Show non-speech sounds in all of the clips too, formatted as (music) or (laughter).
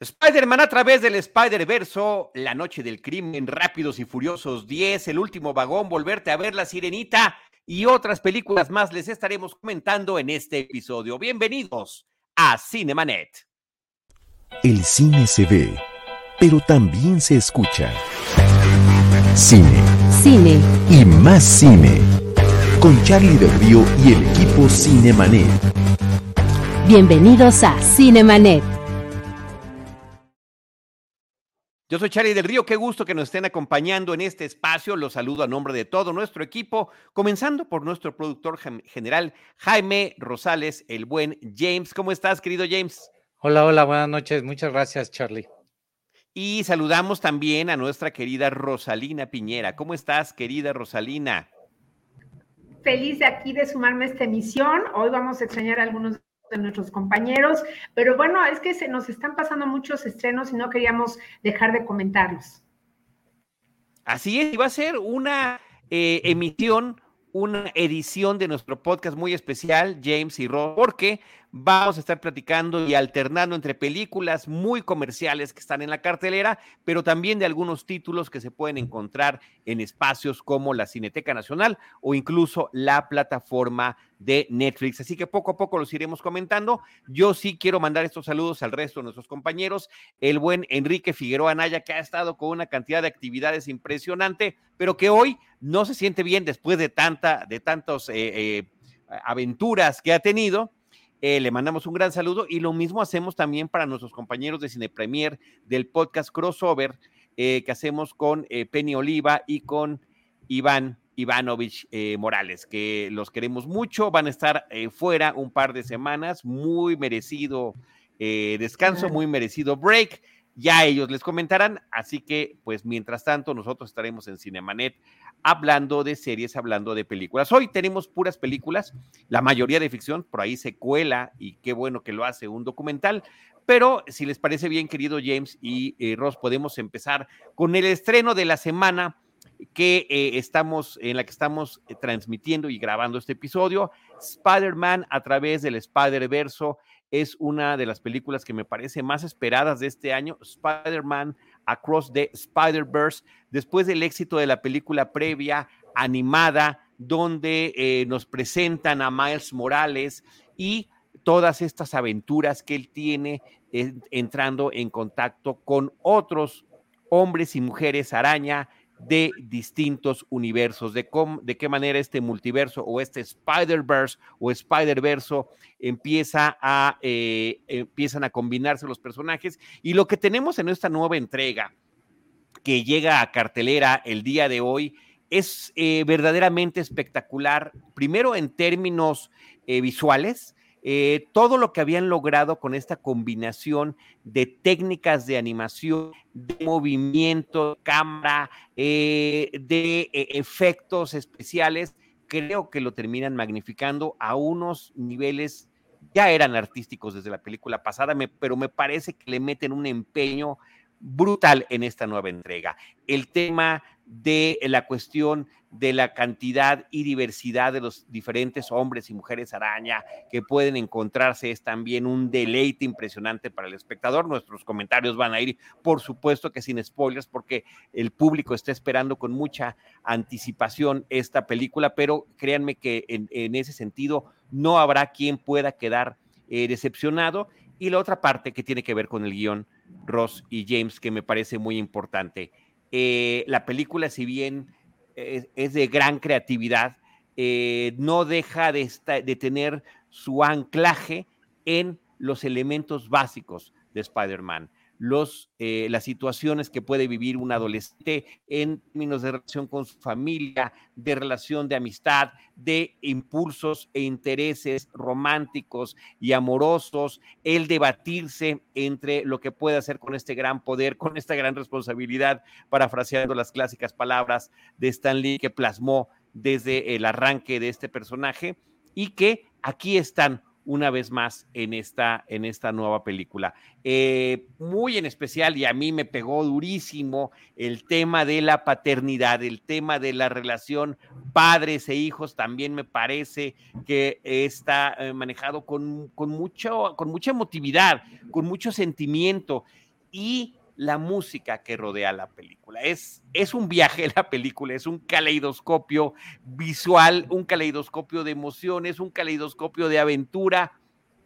Spider-Man a través del Spider-Verso, La Noche del Crimen, Rápidos y Furiosos 10, El Último Vagón, Volverte a ver La Sirenita y otras películas más les estaremos comentando en este episodio. Bienvenidos a Cinemanet. El cine se ve, pero también se escucha. Cine. Cine. Y más cine. Con Charlie del Río y el equipo Cinemanet. Bienvenidos a Cinemanet. Yo soy Charlie del Río, qué gusto que nos estén acompañando en este espacio. Los saludo a nombre de todo nuestro equipo, comenzando por nuestro productor general Jaime Rosales, el buen James. ¿Cómo estás, querido James? Hola, hola, buenas noches. Muchas gracias, Charlie. Y saludamos también a nuestra querida Rosalina Piñera. ¿Cómo estás, querida Rosalina? Feliz de aquí de sumarme a esta emisión. Hoy vamos a extrañar a algunos de nuestros compañeros, pero bueno, es que se nos están pasando muchos estrenos y no queríamos dejar de comentarlos. Así es, y va a ser una eh, emisión, una edición de nuestro podcast muy especial, James y Rob, porque vamos a estar platicando y alternando entre películas muy comerciales que están en la cartelera, pero también de algunos títulos que se pueden encontrar en espacios como la Cineteca Nacional o incluso la plataforma de Netflix. Así que poco a poco los iremos comentando. Yo sí quiero mandar estos saludos al resto de nuestros compañeros. El buen Enrique Figueroa Naya, que ha estado con una cantidad de actividades impresionante, pero que hoy no se siente bien después de tanta, de tantas eh, eh, aventuras que ha tenido eh, le mandamos un gran saludo y lo mismo hacemos también para nuestros compañeros de Cine Premier del podcast Crossover eh, que hacemos con eh, Penny Oliva y con Iván Ivanovich Morales, que los queremos mucho, van a estar fuera un par de semanas, muy merecido descanso, muy merecido break ya ellos les comentarán, así que pues mientras tanto nosotros estaremos en Cinemanet hablando de series, hablando de películas. Hoy tenemos puras películas, la mayoría de ficción, por ahí se cuela y qué bueno que lo hace un documental, pero si les parece bien, querido James y eh, Ross, podemos empezar con el estreno de la semana que eh, estamos, en la que estamos eh, transmitiendo y grabando este episodio, Spider-Man a través del Spider-Verso es una de las películas que me parece más esperadas de este año, Spider-Man Across the Spider-Verse, después del éxito de la película previa animada, donde eh, nos presentan a Miles Morales y todas estas aventuras que él tiene entrando en contacto con otros hombres y mujeres araña de distintos universos, de, de qué manera este multiverso o este Spider-Verse o Spider-Verso empieza a, eh, empiezan a combinarse los personajes. Y lo que tenemos en esta nueva entrega que llega a cartelera el día de hoy es eh, verdaderamente espectacular, primero en términos eh, visuales, eh, todo lo que habían logrado con esta combinación de técnicas de animación, de movimiento, cámara, eh, de eh, efectos especiales, creo que lo terminan magnificando a unos niveles, ya eran artísticos desde la película pasada, pero me parece que le meten un empeño brutal en esta nueva entrega. El tema de la cuestión de la cantidad y diversidad de los diferentes hombres y mujeres araña que pueden encontrarse es también un deleite impresionante para el espectador. Nuestros comentarios van a ir, por supuesto que sin spoilers, porque el público está esperando con mucha anticipación esta película, pero créanme que en, ese sentido no habrá quien pueda quedar eh, decepcionado. Y la otra parte que tiene que ver con el guion, Ross y James, que me parece muy importante. Eh, la película, si bien es, de gran creatividad, eh, no deja de, de tener su anclaje en los elementos básicos de Spider-Man eh, las situaciones que puede vivir un adolescente en términos de relación con su familia, de relación de amistad, de impulsos e intereses románticos y amorosos, el debatirse entre lo que puede hacer con este gran poder, con esta gran responsabilidad, parafraseando las clásicas palabras de Stan Lee que plasmó desde el arranque de este personaje y que aquí están una vez más en esta, en esta nueva película. Eh, muy en especial, y a mí me pegó durísimo el tema de la paternidad, el tema de la relación padres e hijos, también me parece que está eh, manejado con, mucho, con mucha emotividad, con mucho sentimiento. y la música que rodea la película. Es, es un viaje la película, es un caleidoscopio visual, un caleidoscopio de emociones, un caleidoscopio de aventura.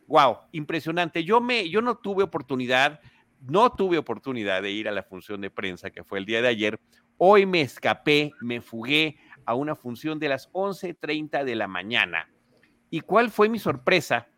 Wow, impresionante. Yo me yo no tuve oportunidad, no tuve oportunidad de ir a la función de prensa que fue el día de ayer. Hoy me escapé, me fugué a una función de las 11:30 de la mañana. ¿Y cuál fue mi sorpresa?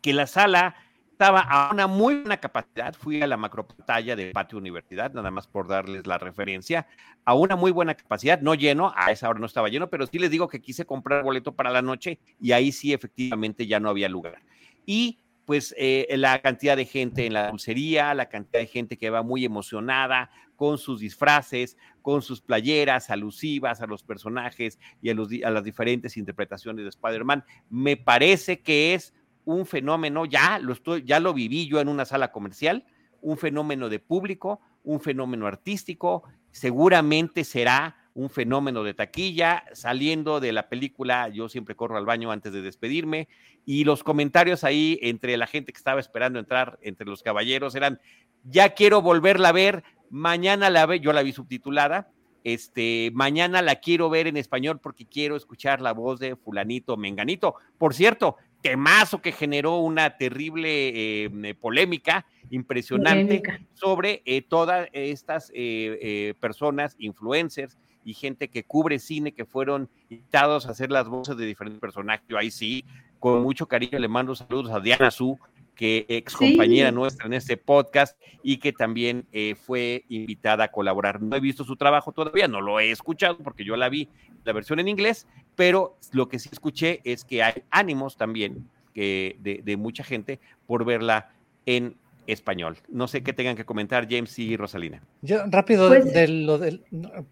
Que la sala estaba a una muy buena capacidad. Fui a la macropantalla de Patio Universidad, nada más por darles la referencia, a una muy buena capacidad, no lleno, a esa hora no estaba lleno, pero sí les digo que quise comprar boleto para la noche y ahí sí efectivamente ya no había lugar. Y pues eh, la cantidad de gente en la dulcería, la cantidad de gente que va muy emocionada con sus disfraces, con sus playeras alusivas a los personajes y a, los, a las diferentes interpretaciones de Spider-Man, me parece que es un fenómeno, ya lo, estoy, ya lo viví yo en una sala comercial, un fenómeno de público, un fenómeno artístico, seguramente será un fenómeno de taquilla. Saliendo de la película, yo siempre corro al baño antes de despedirme y los comentarios ahí entre la gente que estaba esperando entrar, entre los caballeros, eran, ya quiero volverla a ver, mañana la ve, yo la vi subtitulada, este, mañana la quiero ver en español porque quiero escuchar la voz de fulanito, menganito. Por cierto, temazo que generó una terrible em, polémica impresionante sobre eh, todas estas eh, eh, personas, influencers y gente que cubre cine que fueron invitados a hacer las voces de diferentes personajes. Yo ahí sí, con mucho cariño le mando saludos a Diana Su, que ex compañera nuestra en este podcast y que también fue invitada a colaborar. No he visto su trabajo todavía, no lo he escuchado porque yo la vi la versión en inglés, pero lo que sí escuché es que hay ánimos también que de, mucha gente por verla en español. No sé qué tengan que comentar James y Rosalina. Yo rápido pues de, lo del...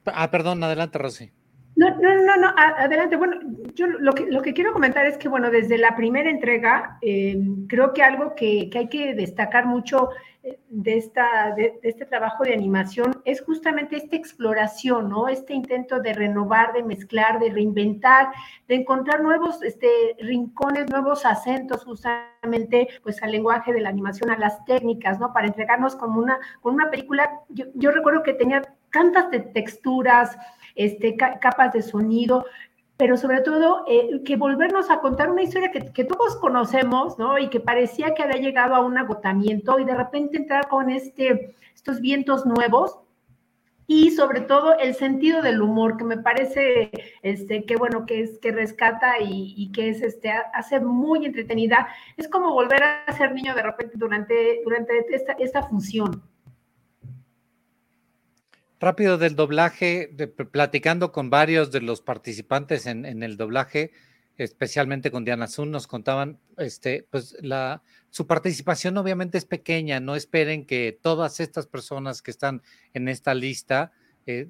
Ah, perdón, adelante, Rosy. No, no, no, no, adelante. Bueno, yo lo que, lo que quiero comentar es que, bueno, desde la primera entrega, eh, creo que algo que, que, hay que destacar mucho eh, de, esta, de, este trabajo de animación es justamente esta exploración, ¿no? Este intento de renovar, de mezclar, de reinventar, de encontrar nuevos este, rincones, nuevos acentos justamente, pues al lenguaje de la animación, a las técnicas, ¿no? Para entregarnos como una, con una película, yo, yo recuerdo que tenía tantas texturas, este, capas de sonido, pero sobre todo eh, que volvernos a contar una historia que, todos conocemos, ¿no? Y que parecía que había llegado a un agotamiento y de repente entrar con este, estos vientos nuevos y sobre todo el sentido del humor que me parece este que bueno que es que rescata y, que es este hace muy entretenida es como volver a ser niño de repente durante durante esta, esta función Rápido del doblaje, platicando con varios de los participantes en, el doblaje, especialmente con Diana Zun, nos contaban, este, pues la, su participación obviamente es pequeña, no esperen que todas estas personas que están en esta lista eh,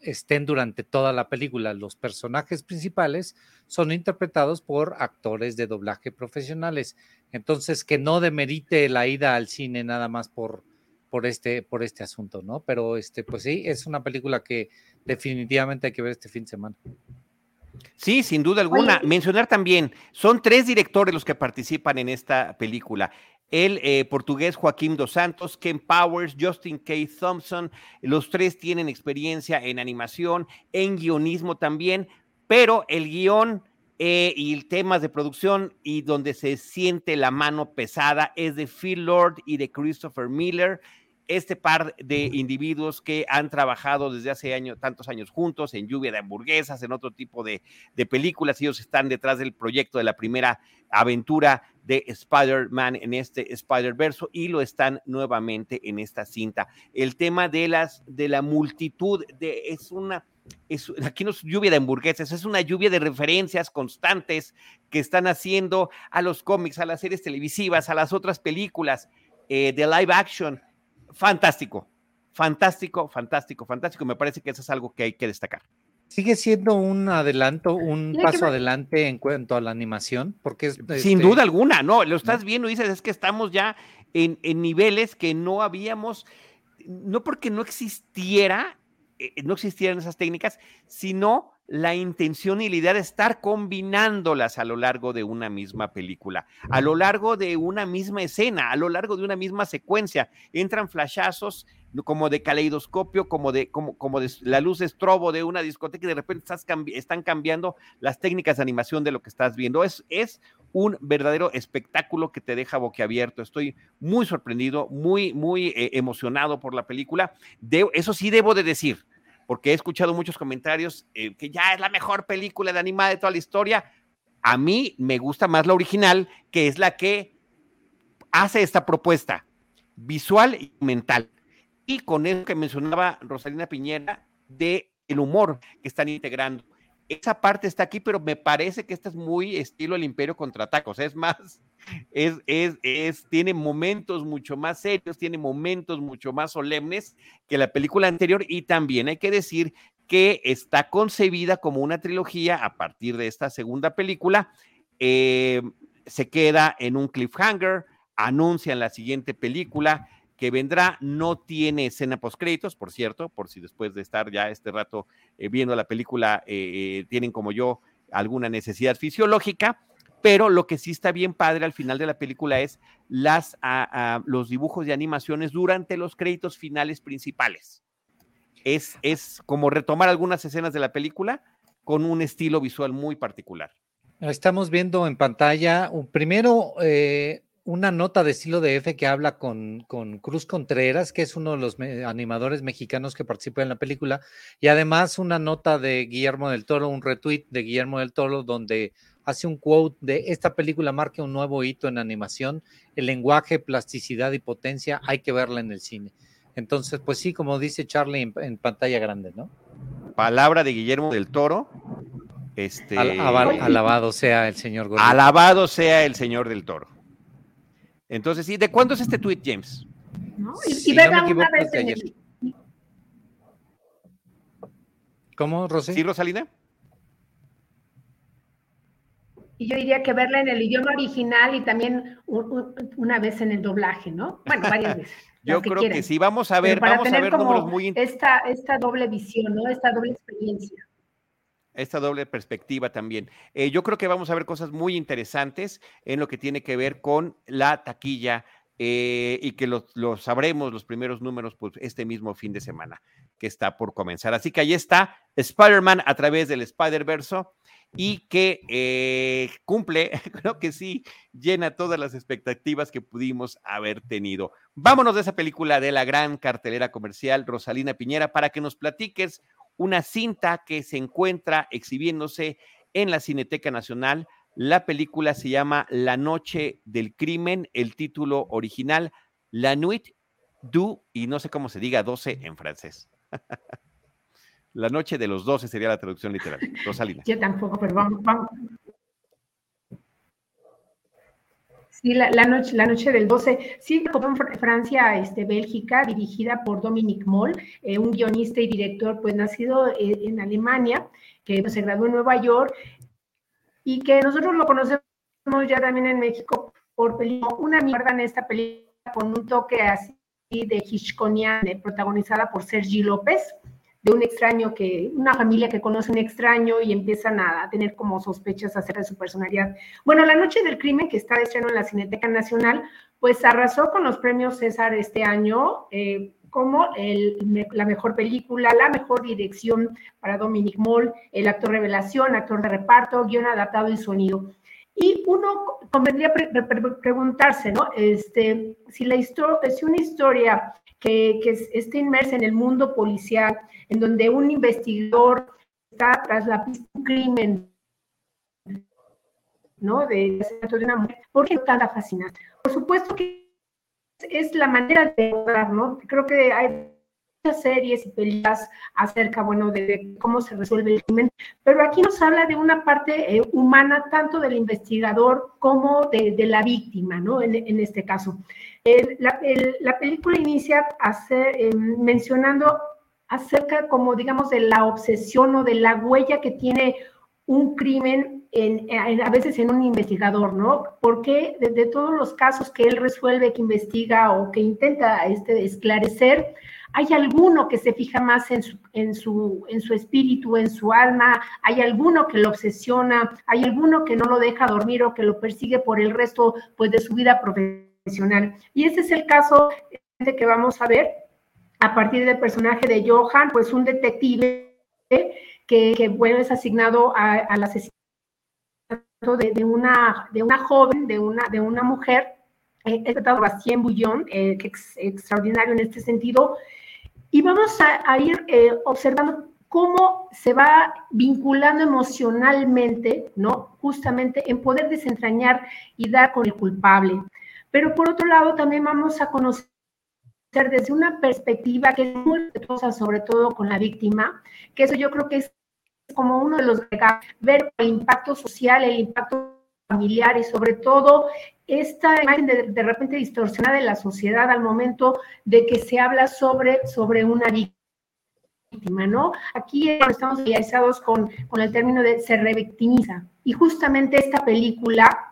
estén durante toda la película. Los personajes principales son interpretados por actores de doblaje profesionales, entonces que no demerite la ida al cine nada más por por este, por este asunto, ¿no? Pero este, pues sí, es una película que definitivamente hay que ver este fin de semana. Sí, sin duda alguna. Mencionar también, son tres directores los que participan en esta película. El eh, portugués Joaquín Dos Santos, Ken Powers, Justin K. Thompson, los tres tienen experiencia en animación, en guionismo también, pero el guion eh, y temas de producción y donde se siente la mano pesada es de Phil Lord y de Christopher Miller este par de individuos que han trabajado desde hace años, tantos años juntos en Lluvia de Hamburguesas, en otro tipo de, de películas. Ellos están detrás del proyecto de la primera aventura de Spider-Man en este Spider-Verse y lo están nuevamente en esta cinta. El tema de las de la multitud de es una es, aquí no es lluvia de hamburguesas, es una lluvia de referencias constantes que están haciendo a los cómics, a las series televisivas, a las otras películas eh, de live action fantástico, fantástico, fantástico, fantástico. Me parece que eso es algo que hay que destacar. Sigue siendo un adelanto, un paso adelante en cuanto a la animación, porque es, sin este duda alguna, no, lo estás viendo y dices es que estamos ya en, niveles que no habíamos, no porque no existiera, eh, no existieran esas técnicas, sino la intención y la idea de estar combinándolas a lo largo de una misma película, a lo largo de una misma escena, a lo largo de una misma secuencia. Entran flashazos como de caleidoscopio, como de, como, como la luz estrobo de una discoteca y de repente estás están cambiando las técnicas de animación de lo que estás viendo. Es, es un verdadero espectáculo que te deja boquiabierto. Estoy muy sorprendido, muy, muy eh, emocionado por la película. De, eso sí debo de decir, porque he escuchado muchos comentarios eh, que ya es la mejor película de animada de toda la historia. A mí me gusta más la original, que es la que hace esta propuesta visual y mental. Y con eso que mencionaba Rosalina Piñera de el humor que están integrando esa parte está aquí, pero me parece que esta es muy estilo el Imperio contratacos. Es más, es, es, es, tiene momentos mucho más serios, tiene momentos mucho más solemnes que la película anterior. Y también hay que decir que está concebida como una trilogía a partir de esta segunda película. Eh, se queda en un cliffhanger, anuncian la siguiente película que vendrá. No tiene escena post créditos, por cierto, por si después de estar ya este rato eh, viendo la película eh, eh, tienen como yo alguna necesidad fisiológica. Pero lo que sí está bien padre al final de la película es las, los dibujos de animaciones durante los créditos finales principales. Es, es como retomar algunas escenas de la película con un estilo visual muy particular. Estamos viendo en pantalla primero una nota de estilo de F que habla con, con, Cruz Contreras, que es uno de los animadores mexicanos que participa en la película, y además una nota de Guillermo del Toro, un retweet de Guillermo del Toro, donde hace un quote de esta película marca un nuevo hito en animación, el lenguaje, plasticidad y potencia, hay que verla en el cine. Entonces, pues sí, como dice Charlie en, pantalla grande, ¿no? Palabra de Guillermo del Toro. Este... alabado sea el señor Alabado sea el señor del Toro. Entonces, ¿sí? ¿De cuándo es este tweet, James? ¿No? Y, si una vez en el... ¿Cómo, Rosy? ¿Sí, Rosalina? Y yo diría que verla en el idioma original y también una vez en el doblaje, ¿no? Bueno, varias veces. (laughs) yo creo que, sí, vamos a ver, vamos a ver números muy esta, esta doble visión, ¿no? Esta doble experiencia esta doble perspectiva también. Eh, yo creo que vamos a ver cosas muy interesantes en lo que tiene que ver con la taquilla eh, y que lo, sabremos los primeros números pues, este mismo fin de semana que está por comenzar. Así que ahí está Spider-Man a través del Spider-Verso y que eh, cumple, (laughs) creo que sí, llena todas las expectativas que pudimos haber tenido. Vámonos de esa película de la gran cartelera comercial, Rosalina Piñera, para que nos platiques una cinta que se encuentra exhibiéndose en la Cineteca Nacional. La película se llama La Noche del Crimen, el título original, La Nuit du, y no sé cómo se diga 12 en francés. (laughs) la Noche de los 12 sería la traducción literal. Rosalina. Yo tampoco, pero vamos, vamos, Sí, la, noche, la noche del 12. Sí, en Francia, este, Bélgica, dirigida por Dominique Moll, eh, un guionista y director, pues nacido eh, en Alemania, que pues, se graduó en Nueva York y que nosotros lo conocemos ya también en México por película, una mierda en esta película con un toque así de Hitchcockian, protagonizada por Sergi López un extraño que, una familia que conoce un extraño y empiezan a, tener como sospechas acerca de su personalidad. Bueno, La Noche del Crimen, que está de estreno en la Cineteca Nacional, pues arrasó con los premios César este año. Eh, como la mejor película, la mejor dirección para Dominic Moll, el actor revelación, actor de reparto, guion adaptado y sonido. Y uno convendría preguntarse, ¿no? Este, si la historia, si una historia que, que esté inmersa en el mundo policial, en donde un investigador está tras la pista de un crimen, ¿no? De, de una mujer. ¿Por qué tan fascinante? Por supuesto que es la manera de hablar, ¿no? Creo que hay series y películas acerca, bueno, de, cómo se resuelve el crimen, pero aquí nos habla de una parte eh, humana, tanto del investigador como de, de la víctima, ¿no? En, en este caso. la, la, película inicia hacer, eh, mencionando acerca como digamos de la obsesión o de la huella que tiene un crimen en, a veces en un investigador, ¿no? Porque de, todos los casos que él resuelve, que investiga o que intenta este, esclarecer, hay alguno que se fija más en su, en, su, en su espíritu, en su alma, hay alguno que lo obsesiona, hay alguno que no lo deja dormir o que lo persigue por el resto pues, de su vida profesional. Y ese es el caso que vamos a ver a partir del personaje de Johan, pues un detective que, bueno, es asignado al asesinato de, una, de una joven, de una, de una mujer, eh, es tratado Bastien Bouillon, eh, que es extraordinario en este sentido, y vamos a, ir eh, observando cómo se va vinculando emocionalmente, ¿no? Justamente en poder desentrañar y dar con el culpable. Pero por otro lado, también vamos a conocer desde una perspectiva que es muy respetuosa, sobre todo con la víctima, que eso yo creo que es como uno de los ver el impacto social, el impacto familiar y sobre todo esta imagen de, repente distorsionada de la sociedad al momento de que se habla sobre, sobre una víctima, ¿no? Aquí estamos familiarizados con, con el término de se revictimiza y justamente esta película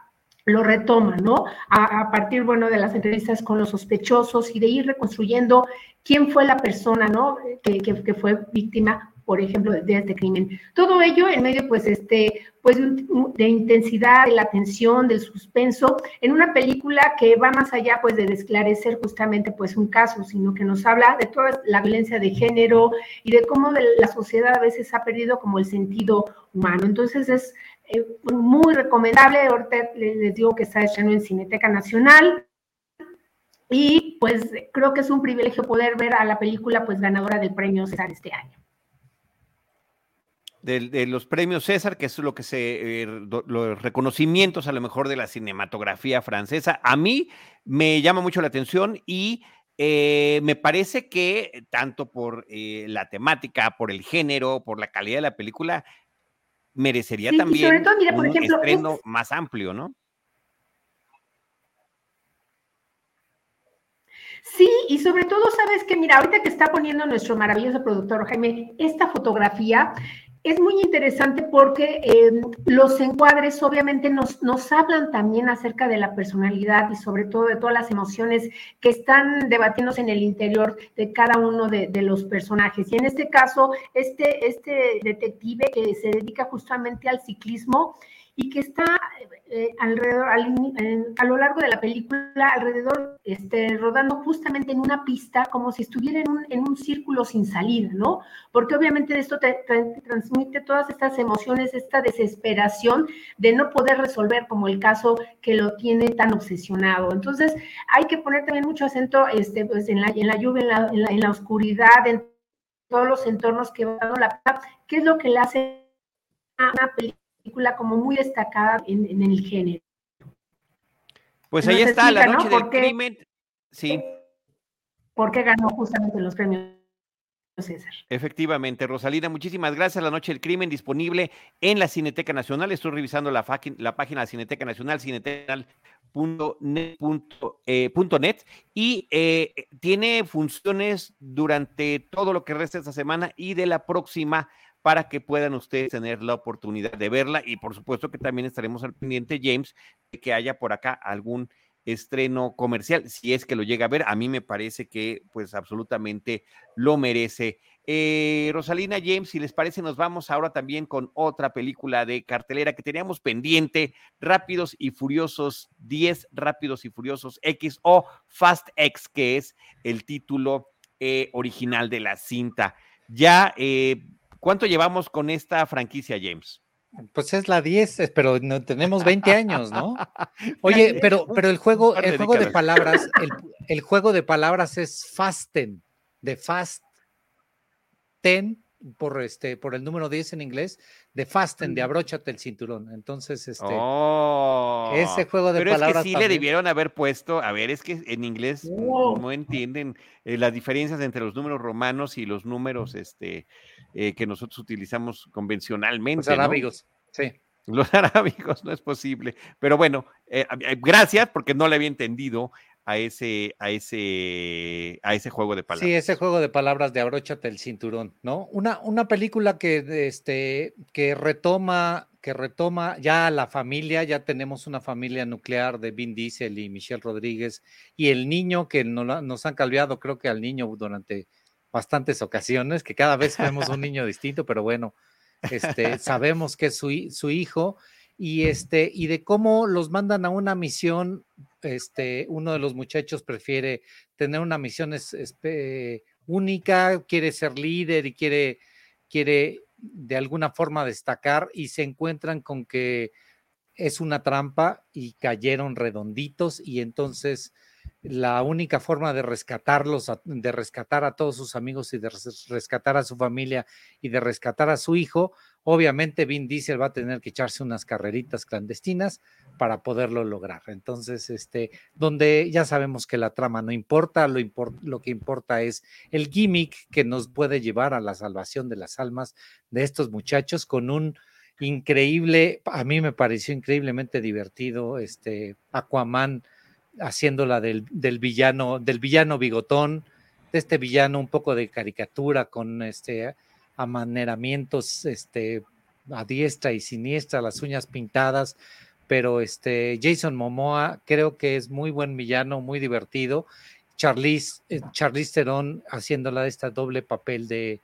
lo retoma, ¿no? A, partir, bueno, de las entrevistas con los sospechosos y de ir reconstruyendo quién fue la persona, ¿no? Que, que fue víctima por ejemplo, de este crimen. Todo ello en medio, pues, este, pues, de intensidad, de la tensión, del suspenso, en una película que va más allá, pues, de esclarecer justamente, pues, un caso, sino que nos habla de toda la violencia de género y de cómo la sociedad a veces ha perdido como el sentido humano. Entonces, es eh, muy recomendable. Ahorita les digo que está echando en Cineteca Nacional. Y pues creo que es un privilegio poder ver a la película pues ganadora del premio César este año de, los premios César, que es lo que se, eh, los reconocimientos a lo mejor de la cinematografía francesa. A mí me llama mucho la atención y eh, me parece que tanto por eh, la temática, por el género, por la calidad de la película, merecería también un estreno más amplio, ¿no? Sí, y sobre todo, sabes que, mira, ahorita que está poniendo nuestro maravilloso productor Jaime, esta fotografía, es muy interesante porque eh, los encuadres obviamente nos, nos hablan también acerca de la personalidad y sobre todo de todas las emociones que están debatiéndose en el interior de cada uno de, de los personajes. Y en este caso, este, este detective que se dedica justamente al ciclismo, y que está eh, alrededor, a lo largo de la película, alrededor, este, rodando justamente en una pista, como si estuviera en un, en un círculo sin salida, ¿no? Porque obviamente esto te, transmite todas estas emociones, esta desesperación de no poder resolver, como el caso que lo tiene tan obsesionado. Entonces, hay que poner también mucho acento este, pues, en, la, en la lluvia, en la, en la, oscuridad, en todos los entornos que va dando la qué es lo que le hace a una película como muy destacada en, el género. Pues ahí está, La Noche del Crimen. Sí. Porque ganó justamente los premios César. Efectivamente, Rosalina, muchísimas gracias. La Noche del Crimen disponible en la Cineteca Nacional. Estoy revisando la, la página de la Cineteca Nacional, cineteca.net, y eh, tiene funciones durante todo lo que resta esta semana y de la próxima para que puedan ustedes tener la oportunidad de verla y por supuesto que también estaremos al pendiente, James, de que haya por acá algún estreno comercial, si es que lo llega a ver, a mí me parece que pues absolutamente lo merece. Eh, Rosalina James, si les parece, nos vamos ahora también con otra película de cartelera que teníamos pendiente, Rápidos y Furiosos 10, Rápidos y Furiosos X o Fast X, que es el título eh, original de la cinta. Ya eh, ¿Cuánto llevamos con esta franquicia, James? Pues es la 10, pero no, tenemos 20 años, ¿no? (laughs) Oye, pero, pero el juego, el juego de palabras, el, juego de palabras es fasten, de fast ten, por este, por el número 10 en inglés, de fasten, de abróchate el cinturón. Entonces, este oh, ese juego de palabras. Pero es que sí le debieron haber puesto, a ver, es que en inglés no entienden eh, las diferencias entre los números romanos y los números este eh, que nosotros utilizamos convencionalmente. Los arábigos, sí. Los (laughs) arábigos, no es posible. Pero bueno, eh, gracias porque no le había entendido a ese, a ese, a ese juego de palabras. Sí, ese juego de palabras de abróchate el cinturón, ¿no? Una, una película que, este, que retoma que retoma ya la familia, ya tenemos una familia nuclear de Vin Diesel y Michelle Rodríguez, y el niño que nos han cambiado, creo que al niño durante bastantes ocasiones, que cada vez vemos un (laughs) niño distinto, pero bueno, este, sabemos que es su, su hijo, y este, y de cómo los mandan a una misión, este, uno de los muchachos prefiere tener una misión única, quiere ser líder y quiere, quiere de alguna forma destacar y se encuentran con que es una trampa y cayeron redonditos y entonces la única forma de rescatarlos, de rescatar a todos sus amigos y de rescatar a su familia y de rescatar a su hijo, obviamente Vin Diesel va a tener que echarse unas carreritas clandestinas para poderlo lograr. Entonces, este, donde ya sabemos que la trama no importa, lo, lo que importa es el gimmick que nos puede llevar a la salvación de las almas de estos muchachos con un increíble, a mí me pareció increíblemente divertido, este Aquaman haciéndola del, del, villano, del villano bigotón, de este villano un poco de caricatura con este amaneramientos este, a diestra y siniestra, las uñas pintadas, pero este Jason Momoa creo que es muy buen villano, muy divertido. Charlize, eh, Charlize Theron haciéndola esta doble papel de,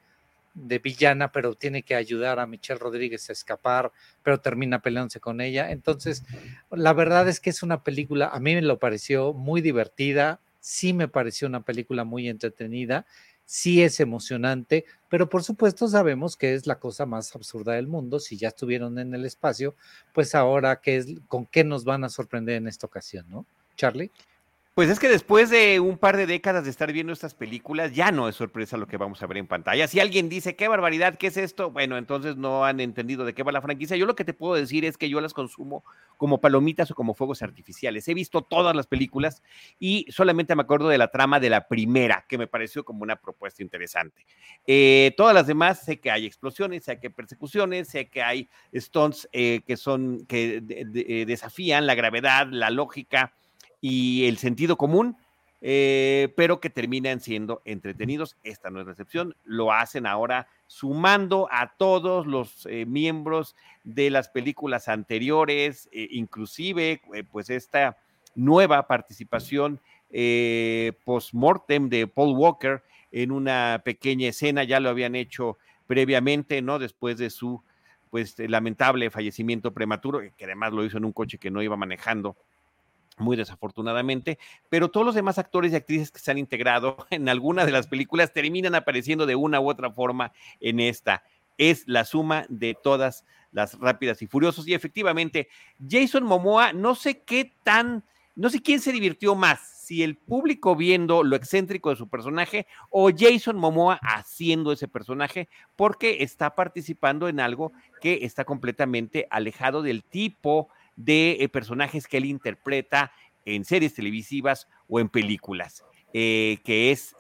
de villana, pero tiene que ayudar a Michelle Rodríguez a escapar, pero termina peleándose con ella. Entonces, la verdad es que es una película, a mí me lo pareció muy divertida, sí me pareció una película muy entretenida, sí es emocionante, pero por supuesto sabemos que es la cosa más absurda del mundo. Si ya estuvieron en el espacio, pues ahora, ¿qué es, ¿con qué nos van a sorprender en esta ocasión, no? Charlie. Pues es que después de un par de décadas de estar viendo estas películas, ya no es sorpresa lo que vamos a ver en pantalla. Si alguien dice, qué barbaridad, ¿qué es esto? Bueno, entonces no han entendido de qué va la franquicia. Yo lo que te puedo decir es que yo las consumo como palomitas o como fuegos artificiales. He visto todas las películas y solamente me acuerdo de la trama de la primera, que me pareció como una propuesta interesante. Eh, todas las demás, sé que hay explosiones, sé que hay persecuciones, sé que hay stunts eh, que son, que eh, desafían la gravedad, la lógica y el sentido común, eh, pero que terminan siendo entretenidos. Esta no es la excepción. Lo hacen ahora sumando a todos los eh, miembros de las películas anteriores, eh, inclusive pues esta nueva participación post-mortem de Paul Walker en una pequeña escena, ya lo habían hecho previamente, ¿no? Después de su pues lamentable fallecimiento prematuro, que además lo hizo en un coche que no iba manejando muy desafortunadamente, pero todos los demás actores y actrices que se han integrado (laughs) en alguna de las películas terminan apareciendo de una u otra forma en esta. Es la suma de todas las rápidas y furiosos. Y efectivamente, Jason Momoa, no sé qué tan, no sé quién se divirtió más, si el público viendo lo excéntrico de su personaje o Jason Momoa haciendo ese personaje, porque está participando en algo que está completamente alejado del tipo de eh, personajes que él interpreta en series televisivas o en películas. Eh, que es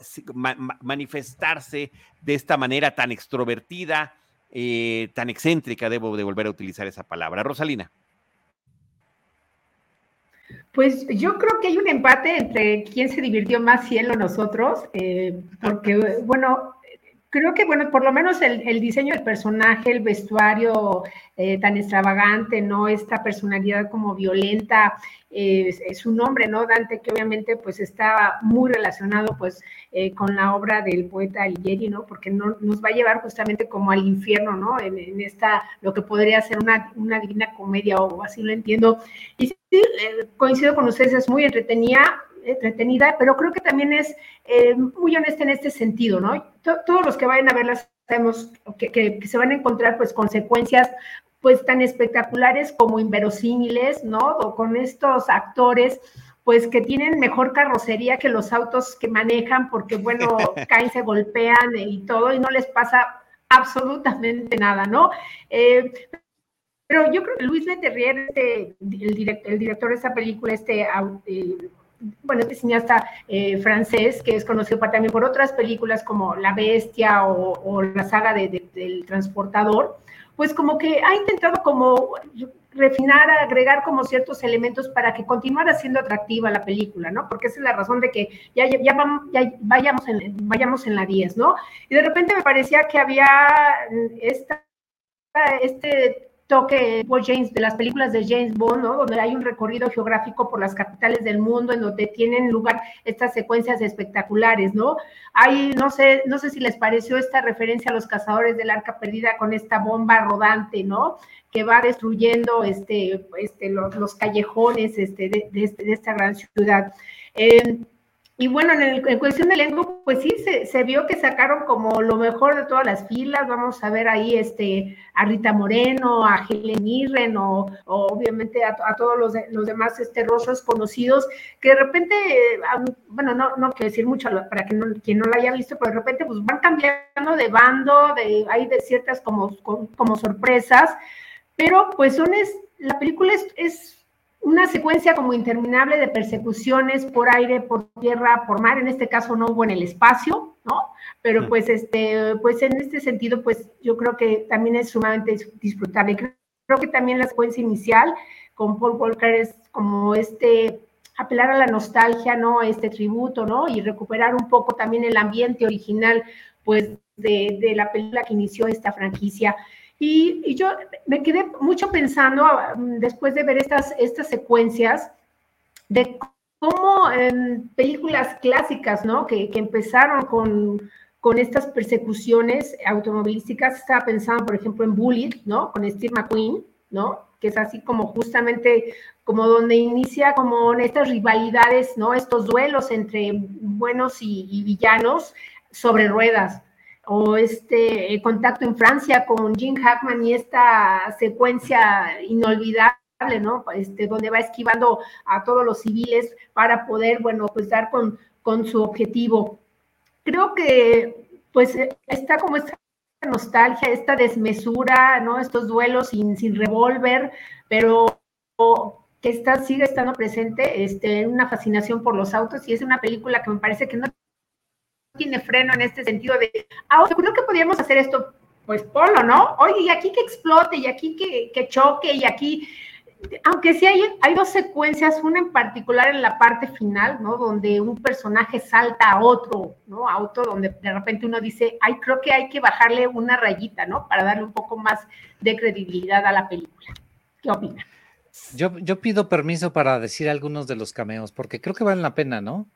manifestarse de esta manera tan extrovertida, eh, tan excéntrica, debo de volver a utilizar esa palabra. Rosalina. Pues yo creo que hay un empate entre quién se divirtió más, él o nosotros, porque, bueno, creo que, bueno, por lo menos el, diseño del personaje, el vestuario eh, tan extravagante, ¿no? Esta personalidad como violenta, es su nombre, ¿no? Dante, que obviamente pues está muy relacionado pues eh, con la obra del poeta Alighieri, ¿no? Porque no, nos va a llevar justamente como al infierno, ¿no? En, esta, lo que podría ser una, una, divina comedia o así lo entiendo. Y sí, eh, coincido con ustedes, es muy entretenida, entretenida, pero creo que también es eh, muy honesta en este sentido, ¿no? todos los que vayan a verla sabemos que, se van a encontrar pues consecuencias pues tan espectaculares como inverosímiles, ¿no? O con estos actores pues que tienen mejor carrocería que los autos que manejan porque bueno, (laughs) caen, se golpean y todo y no les pasa absolutamente nada, ¿no? Eh, pero yo creo que Luis Leterrier, este, el, el, director de esta película, este eh, bueno, este cineasta eh, francés que es conocido también por otras películas como La Bestia o, la saga del Transportador, pues como que ha intentado como refinar, agregar como ciertos elementos para que continuara siendo atractiva la película, ¿no? Porque esa es la razón de que ya, ya, vamos, ya vayamos, en, vayamos en la 10, ¿no? Y de repente me parecía que había esta, este toque James, de las películas de James Bond, ¿no? Donde hay un recorrido geográfico por las capitales del mundo, en donde tienen lugar estas secuencias espectaculares, ¿no? Hay, no sé, no sé si les pareció esta referencia a los cazadores del arca perdida con esta bomba rodante, ¿no? Que va destruyendo este, este, los, callejones este, de, esta gran ciudad. Eh, y bueno, en, cuestión del elenco, pues sí, se, vio que sacaron como lo mejor de todas las filas. Vamos a ver ahí este, a Rita Moreno, a Helen Mirren, o, obviamente a, todos los, los, demás este, rostros conocidos, que de repente, bueno, no, no quiero decir mucho para que no, quien no lo haya visto, pero de repente pues van cambiando de bando, hay de ciertas como, como sorpresas, pero pues son, es, la película es una secuencia como interminable de persecuciones por aire, por tierra, por mar, en este caso no hubo en el espacio, ¿no? Pero pues este, pues en este sentido, pues yo creo que también es sumamente disfrutable. Creo, que también la secuencia inicial con Paul Walker es como este apelar a la nostalgia, ¿no? Este tributo, ¿no? Y recuperar un poco también el ambiente original, pues, de, de la película que inició esta franquicia. Y, yo me quedé mucho pensando mm, después de ver estas, estas secuencias de cómo en películas clásicas, ¿no? Que, que empezaron con, con, estas persecuciones automovilísticas, estaba pensando, por ejemplo, en Bullet, ¿no? Con Steve McQueen, ¿no? Que es así como justamente como donde inicia como estas rivalidades, ¿no? Estos duelos entre buenos y, y villanos sobre ruedas o este eh, contacto en Francia con Jim Hackman y esta secuencia inolvidable, ¿no? Este, donde va esquivando a todos los civiles para poder, bueno, pues dar con, con su objetivo. Creo que, pues, está como esta nostalgia, esta desmesura, ¿no? Estos duelos sin, sin revólver, pero que está, sigue estando presente, este, una fascinación por los autos y es una película que me parece que no tiene freno en este sentido de, ah, creo que podríamos hacer esto, pues polo, ¿no? Oye, y aquí que explote, y aquí que, que choque, y aquí, aunque sí hay, hay dos secuencias, una en particular en la parte final, ¿no? Donde un personaje salta a otro, ¿no? A otro, donde de repente uno dice, ay, creo que hay que bajarle una rayita, ¿no? Para darle un poco más de credibilidad a la película. ¿Qué opina? Yo, yo pido permiso para decir algunos de los cameos, porque creo que valen la pena, ¿no?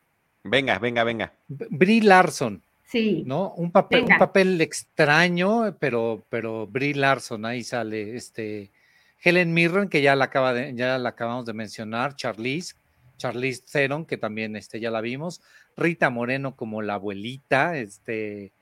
Venga, venga, venga. Brie Larson. Sí. ¿No? Un papel, un papel extraño, pero, pero Brie Larson, ahí sale. Este, Helen Mirren, que ya la, acaba de, ya la acabamos de mencionar, Charlize, Charlize Theron, que también este, ya la vimos, Rita Moreno como la abuelita, este,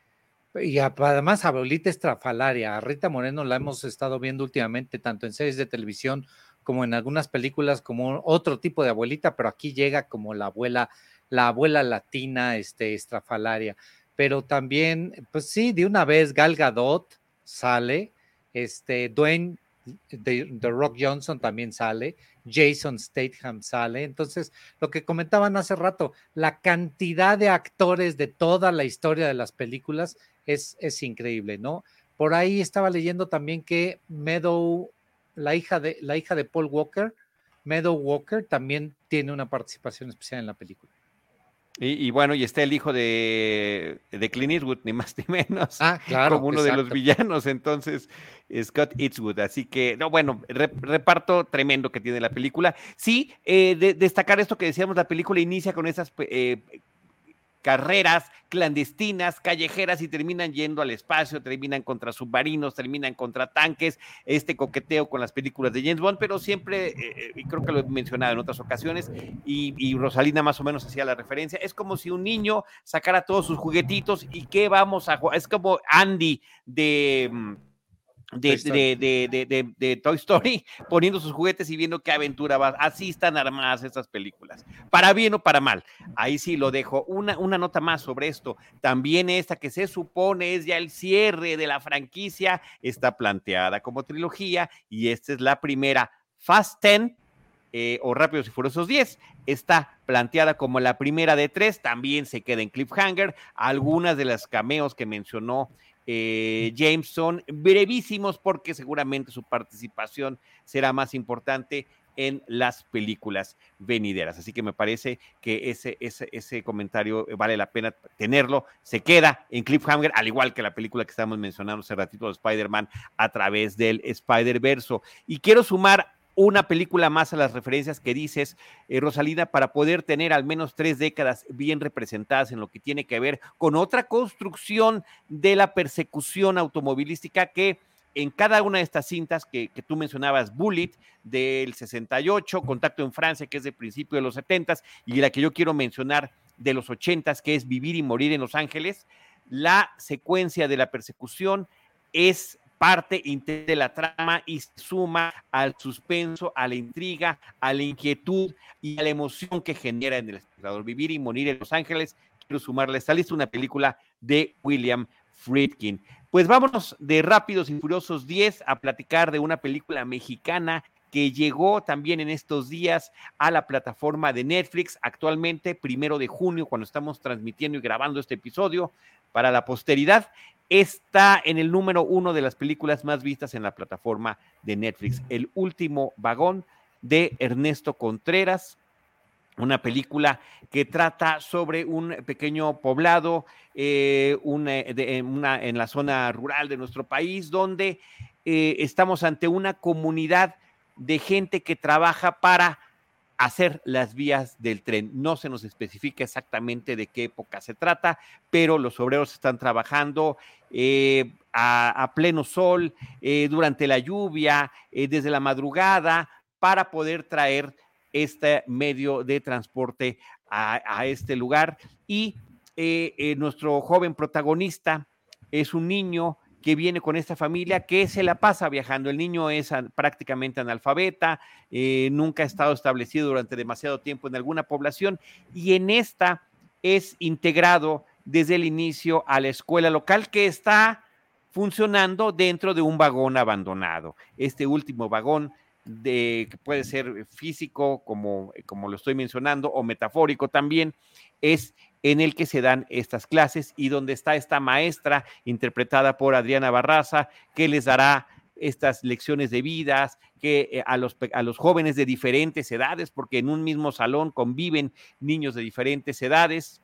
y además abuelita estrafalaria. A Rita Moreno la hemos estado viendo últimamente, tanto en series de televisión como en algunas películas, como otro tipo de abuelita, pero aquí llega como la abuela la abuela latina, este, estrafalaria. Pero también, pues sí, de una vez Gal Gadot sale, este, Dwayne de, Rock Johnson también sale, Jason Statham sale. Entonces, lo que comentaban hace rato, la cantidad de actores de toda la historia de las películas es, es increíble, ¿no? Por ahí estaba leyendo también que Meadow, la hija de, la hija de Paul Walker, Meadow Walker, también tiene una participación especial en la película. Y, bueno, y está el hijo de, de Clint Eastwood, ni más ni menos. Ah, claro. Como uno de los villanos, entonces, Scott Eastwood. Así que, no, bueno, reparto tremendo que tiene la película. Sí, eh, destacar esto que decíamos, la película inicia con esas eh, carreras clandestinas, callejeras y terminan yendo al espacio, terminan contra submarinos, terminan contra tanques, este coqueteo con las películas de James Bond, pero siempre, eh, eh, y creo que lo he mencionado en otras ocasiones, y, Rosalina más o menos hacía la referencia, es como si un niño sacara todos sus juguetitos y qué vamos a jugar, es como Andy de... De, de, Toy Story, (laughs) poniendo sus juguetes y viendo qué aventura va. Así están armadas estas películas, para bien o para mal. Ahí sí lo dejo. Una, una nota más sobre esto. También esta que se supone es ya el cierre de la franquicia, está planteada como trilogía y esta es la primera. Fast 10 eh, o Rápidos y Furiosos 10 está planteada como la primera de tres, también se queda en cliffhanger. Algunas de las cameos que mencionó eh, Jameson, brevísimos porque seguramente su participación será más importante en las películas venideras. Así que me parece que ese, ese, ese comentario vale la pena tenerlo. Se queda en Cliffhanger, al igual que la película que estamos mencionando hace ratito de Spider-Man a través del Spider-Verso. Y quiero sumar una película más a las referencias que dices, eh, Rosalina, para poder tener al menos tres décadas bien representadas en lo que tiene que ver con otra construcción de la persecución automovilística que en cada una de estas cintas que, tú mencionabas, Bullet del 68, Contacto en Francia, que es de principio de los 70 y la que yo quiero mencionar de los 80 que es Vivir y Morir en Los Ángeles, la secuencia de la persecución es parte de la trama y se suma al suspenso, a la intriga, a la inquietud y a la emoción que genera en el espectador. Vivir y morir en Los Ángeles, quiero sumarle esta lista, una película de William Friedkin. Pues vámonos de Rápidos y Furiosos 10 a platicar de una película mexicana que llegó también en estos días a la plataforma de Netflix, actualmente primero de junio, cuando estamos transmitiendo y grabando este episodio para la posteridad está en el número uno de las películas más vistas en la plataforma de Netflix. El último vagón de Ernesto Contreras, una película que trata sobre un pequeño poblado eh, en la zona rural de nuestro país, donde eh, estamos ante una comunidad de gente que trabaja para hacer las vías del tren. No se nos especifica exactamente de qué época se trata, pero los obreros están trabajando eh, a, pleno sol, eh, durante la lluvia, eh, desde la madrugada, para poder traer este medio de transporte a este lugar. Y nuestro joven protagonista es un niño que viene con esta familia que se la pasa viajando. El niño es prácticamente analfabeta, eh, nunca ha estado establecido durante demasiado tiempo en alguna población y en esta es integrado desde el inicio a la escuela local que está funcionando dentro de un vagón abandonado. Este último vagón de que puede ser físico como, como lo estoy mencionando o metafórico también es en el que se dan estas clases y donde está esta maestra interpretada por Adriana Barraza, que les dará estas lecciones de vidas, que eh, a, los, a los jóvenes de diferentes edades, porque en un mismo salón conviven niños de diferentes edades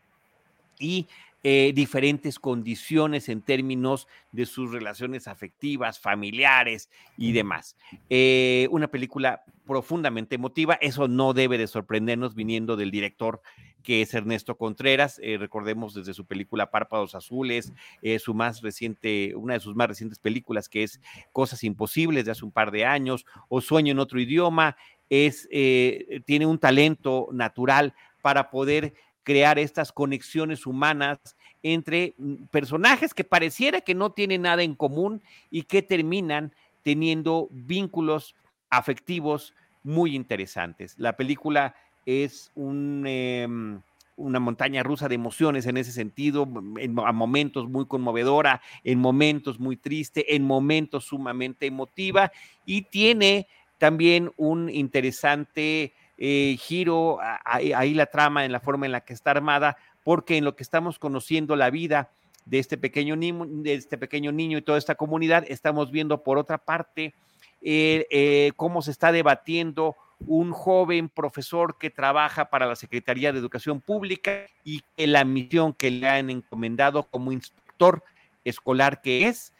y eh, diferentes condiciones en términos de sus relaciones afectivas, familiares y demás. Eh, una película profundamente emotiva, eso no debe de sorprendernos viniendo del director que es Ernesto Contreras, eh, recordemos desde su película Párpados Azules, eh, su más reciente, una de sus más recientes películas que es Cosas Imposibles de hace un par de años, o Sueño en otro idioma, es, eh, tiene un talento natural para poder crear estas conexiones humanas entre mm, personajes que pareciera que no tienen nada en común y que terminan teniendo vínculos afectivos muy interesantes. La película es em, una montaña rusa de emociones en ese sentido, en, a momentos muy conmovedora, en momentos muy triste, en momentos sumamente emotiva y tiene también un interesante eh, giro ahí la trama en la forma en la que está armada, porque en lo que estamos conociendo la vida de este pequeño niño, de este pequeño niño y toda esta comunidad, estamos viendo por otra parte eh, eh, cómo se está debatiendo un joven profesor que trabaja para la Secretaría de Educación Pública y que la misión que le han encomendado como inspector escolar que es,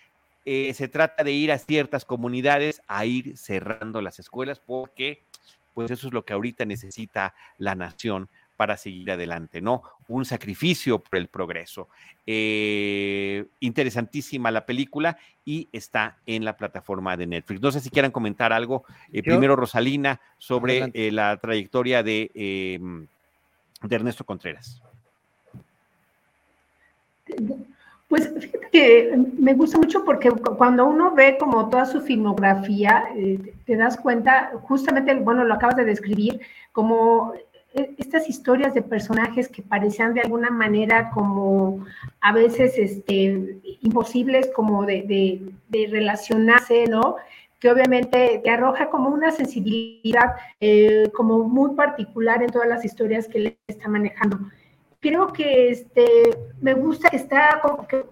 eh, se trata de ir a ciertas comunidades a ir cerrando las escuelas porque pues eso es lo que ahorita necesita la nación para seguir adelante, ¿no? Un sacrificio por el progreso. Eh, interesantísima la película y está en la plataforma de Netflix. No sé si quieran comentar algo. Eh, primero, Rosalina, sobre eh, la trayectoria de, em, de Ernesto Contreras. Pues fíjate que me gusta mucho porque cuando uno ve como toda su filmografía, te das cuenta, justamente, bueno, lo acabas de describir, como e, estas historias de personajes que parecían de alguna manera como a veces este, imposibles como de, relacionarse, ¿no? Que obviamente te arroja como una sensibilidad eh, como muy particular en todas las historias que le está manejando. Creo que este, me gusta que está, que,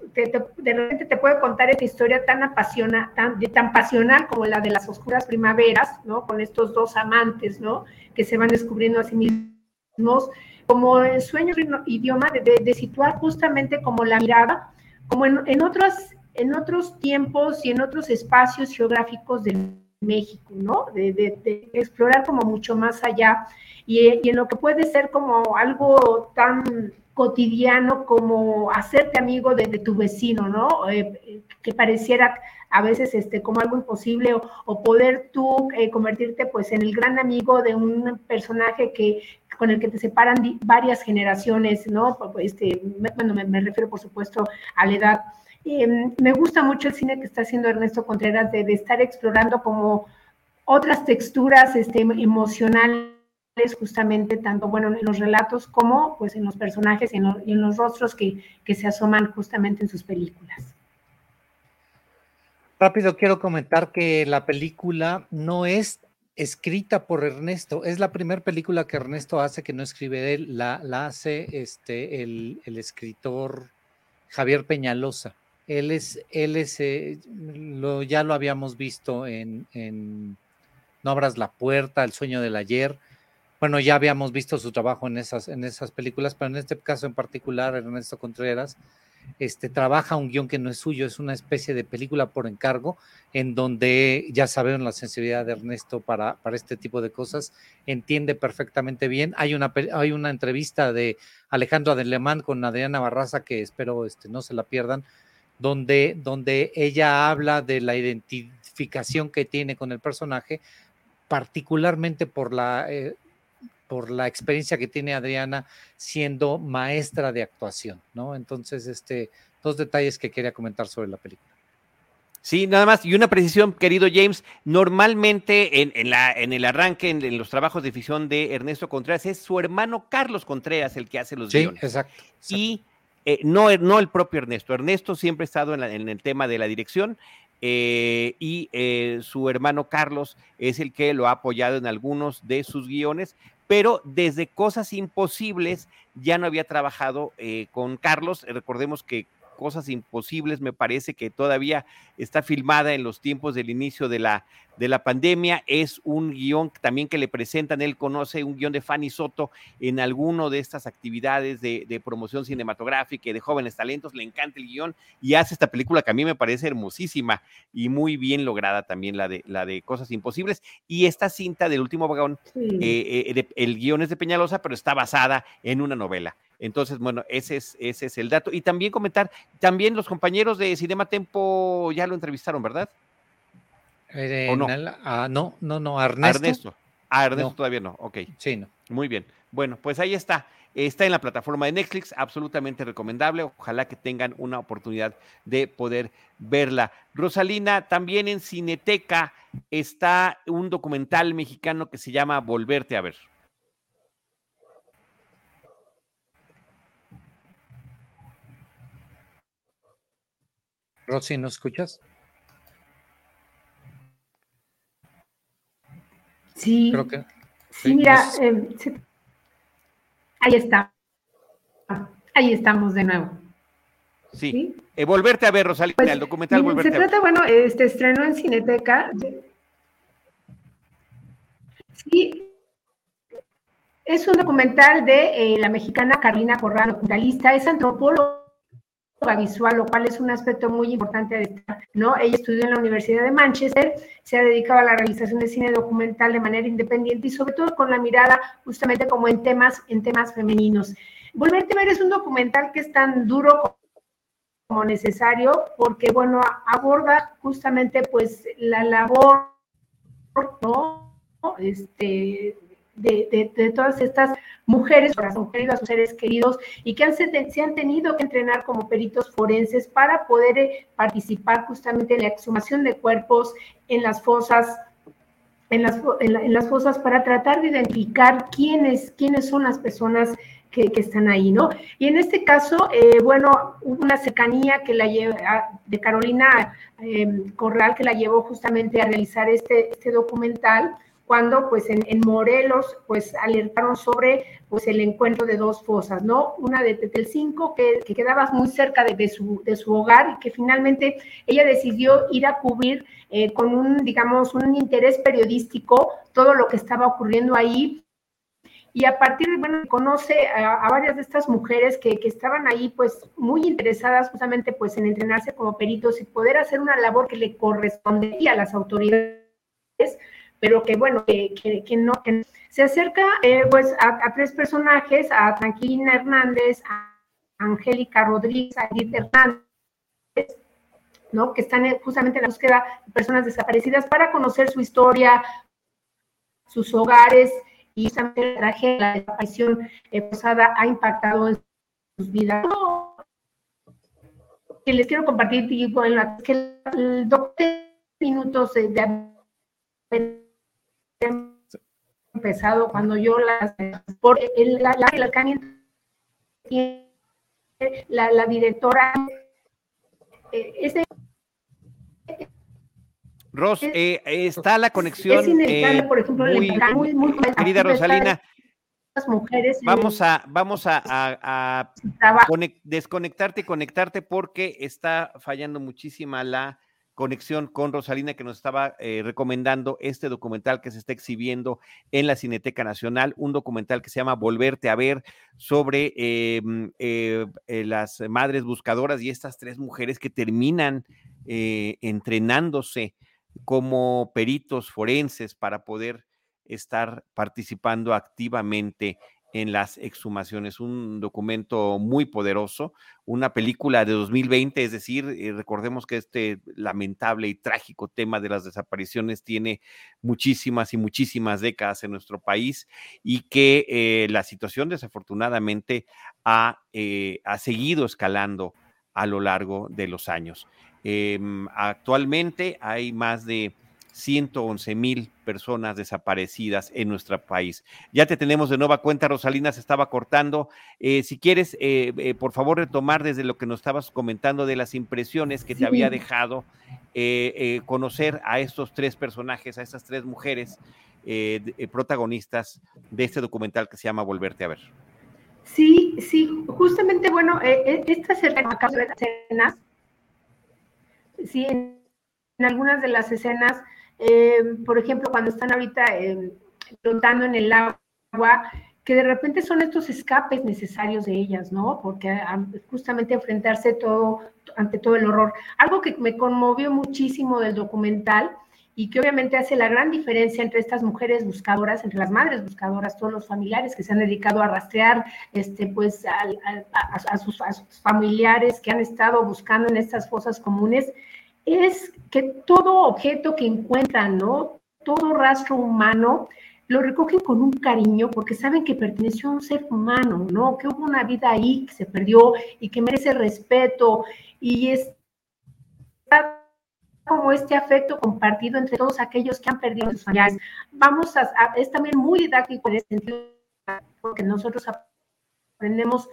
de repente te puede contar esta historia tan apasiona, tan, tan pasional como la de las oscuras primaveras, ¿no? Con estos dos amantes, ¿no? Que se van descubriendo a sí mismos, como el sueño idioma de, de, situar justamente como la mirada, como en, en, otros, en otros tiempos y en otros espacios geográficos del México, ¿no? De, de, explorar como mucho más allá y, en lo que puede ser como algo tan cotidiano como hacerte amigo de, tu vecino, ¿no? Eh, que pareciera a veces este, como algo imposible o, poder tú eh, convertirte pues en el gran amigo de un personaje que con el que te separan varias generaciones, ¿no? Este, bueno, me refiero por supuesto a la edad Em, me gusta mucho el cine que está haciendo Ernesto Contreras de, estar explorando como otras texturas este, emocionales justamente tanto bueno en los relatos como pues en los personajes y en, los rostros que, se asoman justamente en sus películas. Rápido quiero comentar que la película no es escrita por Ernesto, es la primera película que Ernesto hace que no escribe él, la, hace este, el escritor Javier Peñalosa. Él es, él es, eh, lo, ya lo habíamos visto en, No abras la puerta, El sueño del ayer. Bueno, ya habíamos visto su trabajo en esas, en esas películas, pero en este caso en particular, Ernesto Contreras, este, trabaja un guion que no es suyo, es una especie de película por encargo, en donde ya saben la sensibilidad de Ernesto para, para este tipo de cosas, entiende perfectamente bien. Hay una, hay una entrevista de Alejandro Adelemán con Adriana Barraza que espero este, no se la pierdan, donde, donde ella habla de la identificación que tiene con el personaje, particularmente por la, eh, por la experiencia que tiene Adriana siendo maestra de actuación, ¿no? Entonces, este, dos detalles que quería comentar sobre la película. Sí, nada más. Y una precisión, querido James. Normalmente en, en, la, en el arranque, en, los trabajos de ficción de Ernesto Contreras, es su hermano Carlos Contreras el que hace los sí, guiones. Exacto, exacto. Y eh, no, no el propio Ernesto. Ernesto siempre ha estado en, el tema de la dirección eh, y eh, su hermano Carlos es el que lo ha apoyado en algunos de sus guiones, pero desde Cosas Imposibles ya no había trabajado con Carlos. Recordemos que Cosas Imposibles me parece que todavía está filmada en los tiempos del inicio de la, de la pandemia. Es un guion también que le presentan, él conoce un guion de Fanny Soto en alguno de estas actividades de, de, promoción cinematográfica y de jóvenes talentos, le encanta el guion y hace esta película que a mí me parece hermosísima y muy bien lograda también la de, la de Cosas Imposibles. Y esta cinta del último vagón, sí. eh, eh, de, el guion es de Peñalosa, pero está basada en una novela. Entonces, bueno, ese es, ese es el dato. Y también comentar, también los compañeros de Cinema Tempo ya lo entrevistaron, ¿verdad? Eh, ¿O no? Ah, no, no, no, Ernesto. Ernesto. Ah, Ernesto no. todavía no, ok. Sí, no. Muy bien. Bueno, pues ahí está. Está en la plataforma de Netflix, absolutamente recomendable. Ojalá que tengan una oportunidad de poder verla. Rosalina, también en Cineteca está un documental mexicano que se llama Volverte a ver. Rosy, ¿no escuchas? Sí. Creo que. Sí, mira, eh, sí. ahí está. Ahí estamos de nuevo. Sí. ¿Sí? Eh, volverte a ver, Rosalina, pues, el documental Volverte Se trata, a ver. bueno, este estreno en Cineteca. Sí. Es un documental de eh, la mexicana Carolina Corral, documentalista, es antropóloga visual, lo cual es un aspecto muy importante ¿no? Ella estudió en la Universidad de Manchester, se ha dedicado a la realización de cine documental de manera independiente y sobre todo con la mirada justamente como en temas, en temas femeninos. Volverte a ver es un documental que es tan duro como necesario porque, bueno, aborda justamente pues la labor, ¿no? Este, de, de, todas estas mujeres, son queridas, sus seres queridos, y que han, se, han tenido que entrenar como peritos forenses para poder eh, participar justamente en la exhumación de cuerpos en las fosas. En las, en, la, en las fosas para tratar de identificar quiénes, quiénes son las personas que, que, están ahí, ¿no? Y en este caso, eh, bueno, hubo una cercanía que la lleva de Carolina eh, Corral que la llevó justamente a realizar este, este documental, cuando pues en, Morelos pues alertaron sobre pues el encuentro de dos fosas, ¿no? Una de Tetelcinco que, que quedaba muy cerca de, su, de su hogar y que finalmente ella decidió ir a cubrir eh, con un, digamos, un interés periodístico todo lo que estaba ocurriendo ahí y a partir de, bueno, conoce a, varias de estas mujeres que, que, estaban ahí pues muy interesadas justamente pues en entrenarse como peritos y poder hacer una labor que le correspondería a las autoridades pero que bueno, que, que, no, se acerca eh, pues a, tres personajes, a Tranquilina Hernández, a Angélica Rodríguez, a Edith Hernández, ¿no? que están justamente en la búsqueda de personas desaparecidas para conocer su historia, sus hogares y justamente la tragedia, la desaparición eh, posada ha impactado en sus vidas. Que les quiero compartir, que el doctor minutos de empezado cuando yo las por el, la, la, la, directora eh, ese Ros, eh, está la conexión. Es inevitable, eh, por ejemplo, muy, muy, muy, querida Rosalina. Mujeres vamos a, vamos a, a, a desconectarte y conectarte porque está fallando muchísima la conexión con Rosalina que nos estaba eh, recomendando este documental que se está exhibiendo en la Cineteca Nacional, un documental que se llama Volverte a ver sobre eh, mm, eh, las madres buscadoras y estas tres mujeres que terminan entrenándose como peritos forenses para poder estar participando activamente en las exhumaciones. Un documento muy poderoso, una película de 2020, es decir, eh, recordemos que este lamentable y trágico tema de las desapariciones tiene muchísimas y muchísimas décadas en nuestro país y que eh, la situación desafortunadamente ha, eh, ha seguido escalando a lo largo de los años. Em, actualmente hay más de 111 mil personas desaparecidas en nuestro país. Ya te tenemos de nueva cuenta, Rosalina se estaba cortando. Eh, si quieres, eh, eh, por favor, retomar desde lo que nos estabas comentando de las impresiones que te había dejado conocer a estos tres personajes, a estas tres mujeres protagonistas de este documental que se llama Volverte a ver. Sí, sí, justamente, bueno, estas escenas, sí, en algunas de las escenas eh, por ejemplo, cuando están ahorita eh, flotando en el agua, que de repente son estos escapes necesarios de ellas, ¿no? Porque justamente enfrentarse todo ante todo el horror. Algo que me conmovió muchísimo del documental y que obviamente hace la gran diferencia entre estas mujeres buscadoras, entre las madres buscadoras, todos los familiares que se han dedicado a rastrear, este, pues, a, sus, a sus familiares que han estado buscando en estas fosas comunes, es que todo objeto que encuentran, ¿no? Todo rastro humano, lo recogen con un cariño porque saben que perteneció a un ser humano, ¿no? Que hubo una vida ahí que se perdió y que merece respeto y es como este afecto compartido entre todos aquellos que han perdido sus familiares. Vamos a, es también muy didáctico en este sentido porque nosotros aprendemos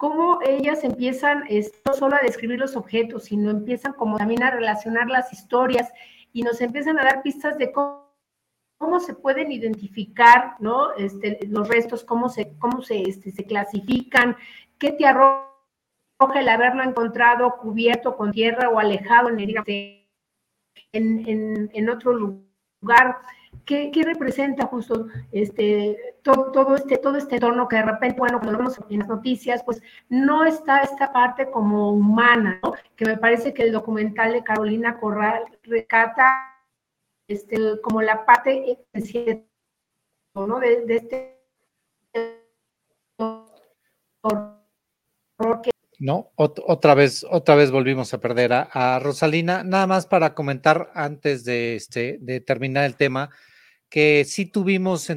cómo ellas empiezan no solo a describir los objetos, sino empiezan como también a relacionar las historias y nos empiezan a dar pistas de cómo, se pueden identificar ¿no? Este, los restos, cómo se, cómo se, este, se clasifican, qué te arroja el haberlo encontrado cubierto con tierra o alejado en, en, en otro lugar. ¿Qué, representa justo este, todo, este, todo este entorno que de repente, bueno, cuando vemos en las noticias, pues no está esta parte como humana, que me parece que el documental de Carolina Corral recata este, como la parte ¿no? de, este no, otra vez, otra vez volvimos a perder a, Rosalina. Nada más para comentar antes de, este, de terminar el tema, que sí tuvimos eh,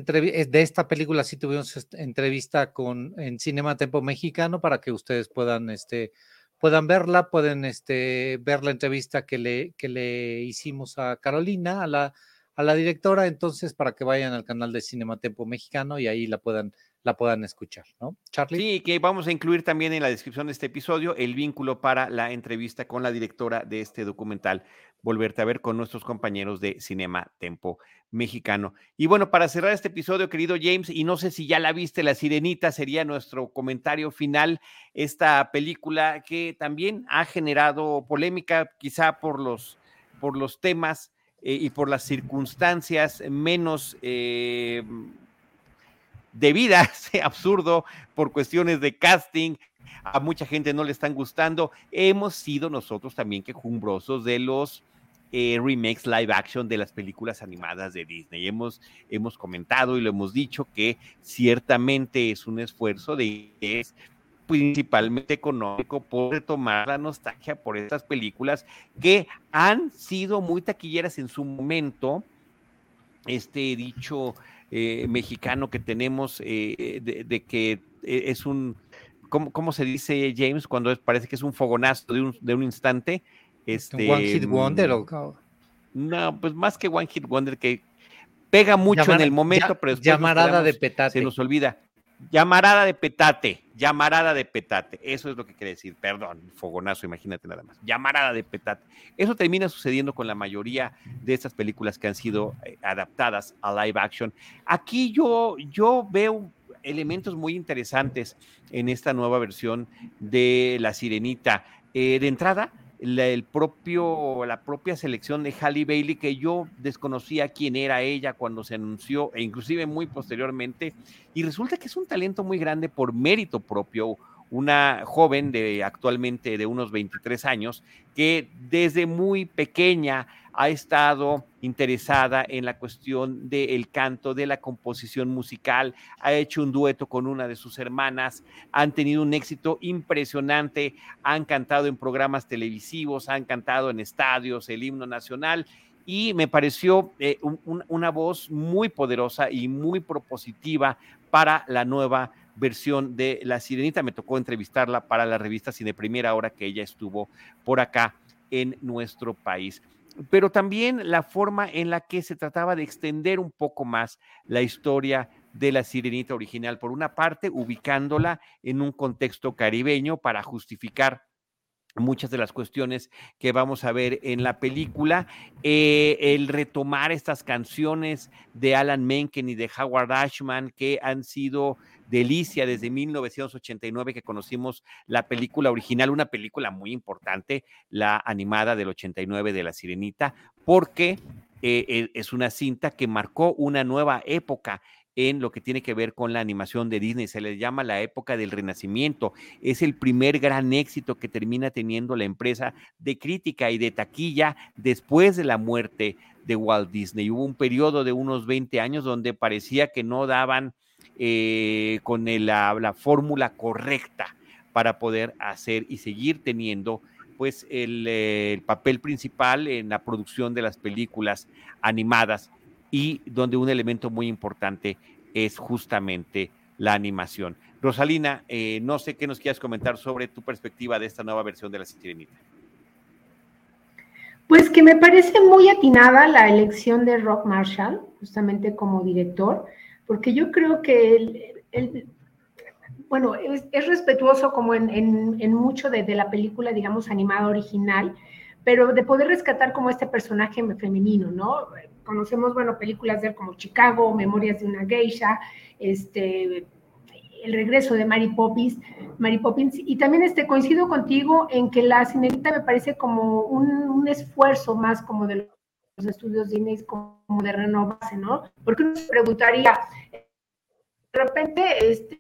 de esta película, sí tuvimos entrevista con en Cinema Tempo Mexicano para que ustedes puedan, este, puedan verla, pueden este, ver la entrevista que le, que le hicimos a Carolina, a la, a la directora, entonces para que vayan al canal de Cinema Tempo Mexicano y ahí la puedan la puedan escuchar, ¿no? Charlie. Sí, que vamos a incluir también en la descripción de este episodio el vínculo para la entrevista con la directora de este documental, Volverte a ver con nuestros compañeros de Cinema Tempo Mexicano. Y bueno, para cerrar este episodio, querido James, y no sé si ya la viste, La Sirenita sería nuestro comentario final, esta película que también ha generado polémica, quizá por los, por los temas eh, y por las circunstancias menos... Eh, debidas, (laughs) absurdo, por cuestiones de casting, a mucha gente no le están gustando. Hemos sido nosotros también quejumbrosos de los eh, remakes live action de las películas animadas de Disney. Hemos, hemos comentado y lo hemos dicho que ciertamente es un esfuerzo de es principalmente económico por retomar la nostalgia por estas películas que han sido muy taquilleras en su momento. Este dicho eh, mexicano que tenemos eh, de, que eh, es un, ¿cómo, se dice James cuando parece que es un fogonazo de un, de un instante? Este, ¿One Hit Wonder No, pues más que One Hit Wonder, que pega mucho en el momento, pero después llamarada de petate. Se nos olvida. Llamarada de petate, llamarada de petate, eso es lo que quiere decir, perdón, fogonazo, imagínate nada más, llamarada de petate. Eso termina sucediendo con la mayoría de estas películas que han sido eh, adaptadas a live action. Aquí yo, yo veo elementos muy interesantes en esta nueva versión de La Sirenita. Eh, de entrada, la, el propio, la propia selección de Halle Bailey, que yo desconocía quién era ella cuando se anunció, e inclusive muy posteriormente, y resulta que es un talento muy grande por mérito propio, una joven de actualmente de unos 23 años, que desde muy pequeña ha estado interesada en la cuestión del canto, de la composición musical, ha hecho un dueto con una de sus hermanas, han tenido un éxito impresionante, han cantado en programas televisivos, han cantado en estadios el himno nacional y me pareció eh, una voz muy poderosa y muy propositiva para la nueva versión de La Sirenita. Me tocó entrevistarla para la revista Cine Primera hora que ella estuvo por acá en nuestro país pero también la forma en la que se trataba de extender un poco más la historia de la sirenita original. Por una parte, ubicándola en un contexto caribeño para justificar muchas de las cuestiones que vamos a ver en la película, eh, el retomar estas canciones de Alan Menken y de Howard Ashman que han sido delicia desde 1989 que conocimos la película original, una película muy importante, la animada del 89 de La Sirenita, porque eh, eh, es una cinta que marcó una nueva época en lo que tiene que ver con la animación de Disney. Se le llama la época del renacimiento. Es el primer gran éxito que termina teniendo la empresa de crítica y de taquilla después de la muerte de Walt Disney. Hubo un periodo de unos 20 años donde parecía que no daban eh, con la, fórmula correcta para poder hacer y seguir teniendo pues el, el papel principal en la producción de las películas animadas y donde un elemento muy importante es justamente la animación. Rosalina, eh, no sé qué nos quieras comentar sobre tu perspectiva de esta nueva versión de La Sirenita. Pues que me parece muy atinada la elección de Rock Marshall, justamente como director, porque yo creo que él, bueno, es, respetuoso como en, mucho de, la película, digamos, animada original, pero de poder rescatar como este personaje femenino, ¿no? Conocemos, bueno, películas de él como Chicago, Memorias de una Geisha, este, El regreso de Mary Poppins, Mary Poppins, y también este, coincido contigo en que la cinerita me parece como un, esfuerzo más como de los estudios Disney, como de renovarse, ¿no? Porque uno se preguntaría, de repente, este,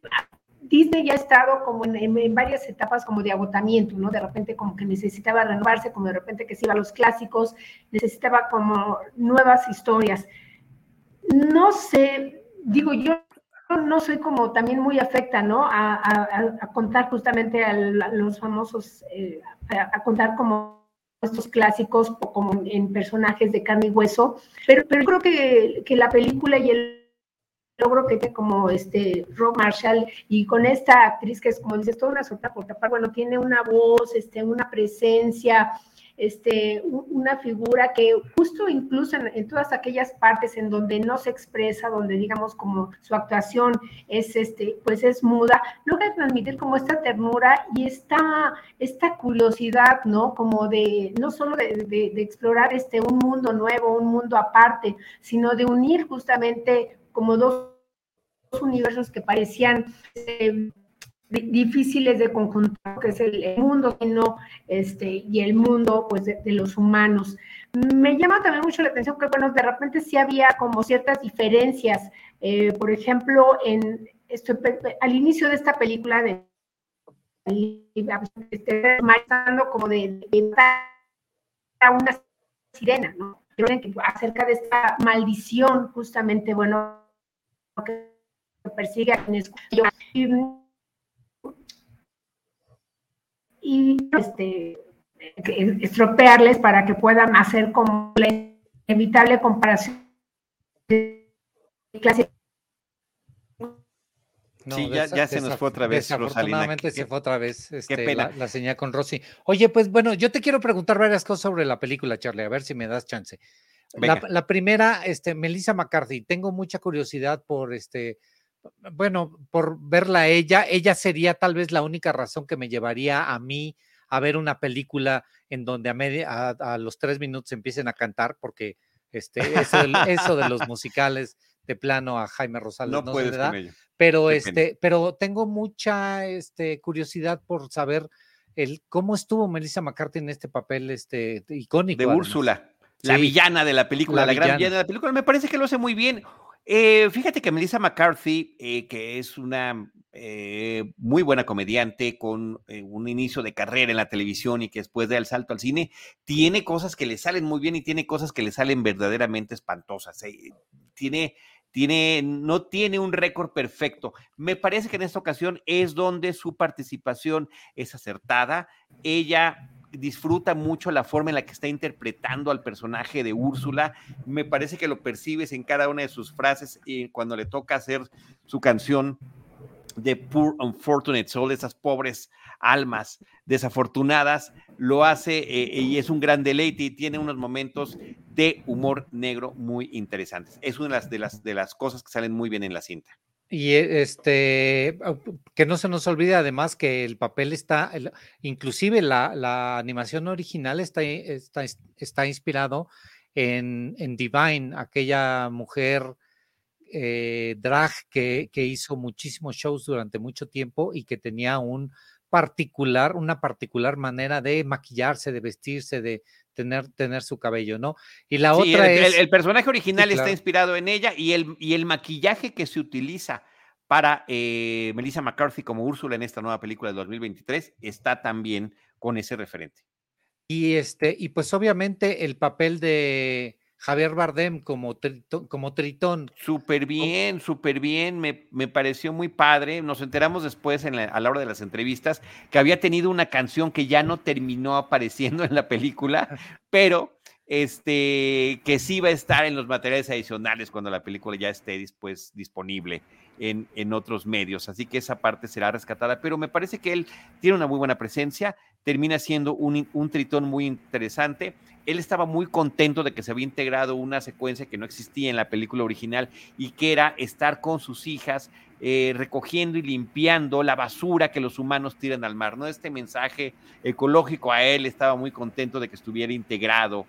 Disney ya ha estado como en, varias etapas como de agotamiento, ¿no? De repente como que necesitaba renovarse, como de repente que se iba a los clásicos, necesitaba como nuevas historias. No sé, digo, yo no soy como también muy afecta, ¿no? A, contar justamente a, los famosos, eh, a, contar como estos clásicos como en personajes de carne y hueso, pero, pero creo que, que la película y el logro que tiene como este Rob Marshall y con esta actriz que es como dices toda una sorta por tapar, bueno, tiene una voz, este, una presencia, este, una figura que justo incluso en, todas aquellas partes en donde no se expresa, donde digamos como su actuación es, este, pues es muda, logra transmitir como esta ternura y esta, esta curiosidad, ¿no? Como de, no solo de, explorar este, un mundo nuevo, un mundo aparte, sino de unir justamente como dos universos que parecían eh, difíciles de conjuntar, que es el, mundo no, este, y el mundo pues, de, los humanos. Me llama también mucho la atención que, bueno, de repente sí había como ciertas diferencias. Eh, por ejemplo, en, esto, al inicio de esta película de este, como de, de una sirena, ¿no? Acerca de esta maldición, justamente, bueno, que persigue a quienes y este, estropearles para que puedan hacer como la inevitable comparación de clase. sí, ya, se nos fue otra vez, Desafortunadamente se fue otra vez este, La, señal con Rosy. Oye, pues bueno, yo te quiero preguntar varias cosas sobre la película, Charlie, a ver si me das chance. La, la, primera, este, Melissa McCarthy, tengo mucha curiosidad por este, bueno, por verla a ella, ella sería tal vez la única razón que me llevaría a mí a ver una película en donde a, media, a, los tres minutos empiecen a cantar, porque este, eso, de, los musicales de plano a Jaime Rosales no, no se le da. Pero, este, pero tengo mucha este, curiosidad por saber el, cómo estuvo Melissa McCarthy en este papel este, icónico. De Úrsula, la villana de la película, la, gran villana de la película. Me parece que lo hace muy bien. Eh, fíjate que Melissa McCarthy, eh, que es una eh, muy buena comediante con un inicio de carrera en la televisión y que después da el salto al cine, tiene cosas que le salen muy bien y tiene cosas que le salen verdaderamente espantosas. tiene, tiene, no tiene un récord perfecto. Me parece que en esta ocasión es donde su participación es acertada. Ella disfruta mucho la forma en la que está interpretando al personaje de Úrsula. Me parece que lo percibes en cada una de sus frases y cuando le toca hacer su canción de Poor Unfortunate Soul, esas pobres almas desafortunadas, lo hace eh, y es un gran deleite y tiene unos momentos de humor negro muy interesantes. Es una de las, de las, de las cosas que salen muy bien en la cinta. Y eh, este, que no se nos olvide además que el papel está, inclusive la, animación original está, está, está inspirado en, Divine, aquella mujer eh, drag que, hizo muchísimos shows durante mucho tiempo y que tenía un particular, una particular manera de maquillarse, de vestirse, de tener, tener su cabello, ¿no? Y la otra el, es... El, personaje original está inspirado en ella y el, y el maquillaje que se utiliza para eh, Melissa McCarthy como Úrsula en esta nueva película de 2023 está también con ese referente. Y este, y pues obviamente el papel de Javier Bardem como, tritón, como Tritón. Súper bien, súper bien, me, me, pareció muy padre. Nos enteramos después en a la hora de las entrevistas que había tenido una canción que ya no terminó apareciendo en la película, (laughs) pero este, que sí va a estar en los materiales adicionales cuando la película ya esté después disponible en, otros medios. Así que esa parte será rescatada, pero me parece que él tiene una muy buena presencia, termina siendo un, un tritón muy interesante. Él estaba muy contento de que se había integrado una secuencia que no existía en la película original y que era estar con sus hijas eh, recogiendo y limpiando la basura que los humanos tiran al mar. ¿no? Este mensaje ecológico a él estaba muy contento de que estuviera integrado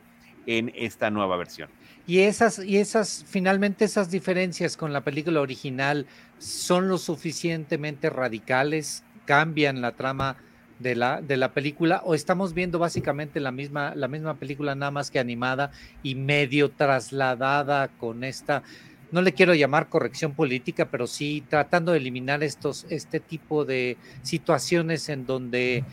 en esta nueva versión. Y esas, y esas, finalmente esas diferencias con la película original son lo suficientemente radicales, cambian la trama de la, de la película, o estamos viendo básicamente la misma, la misma película, nada más que animada y medio trasladada con esta no le quiero llamar corrección política, pero sí tratando de eliminar estos, este tipo de situaciones en donde eh,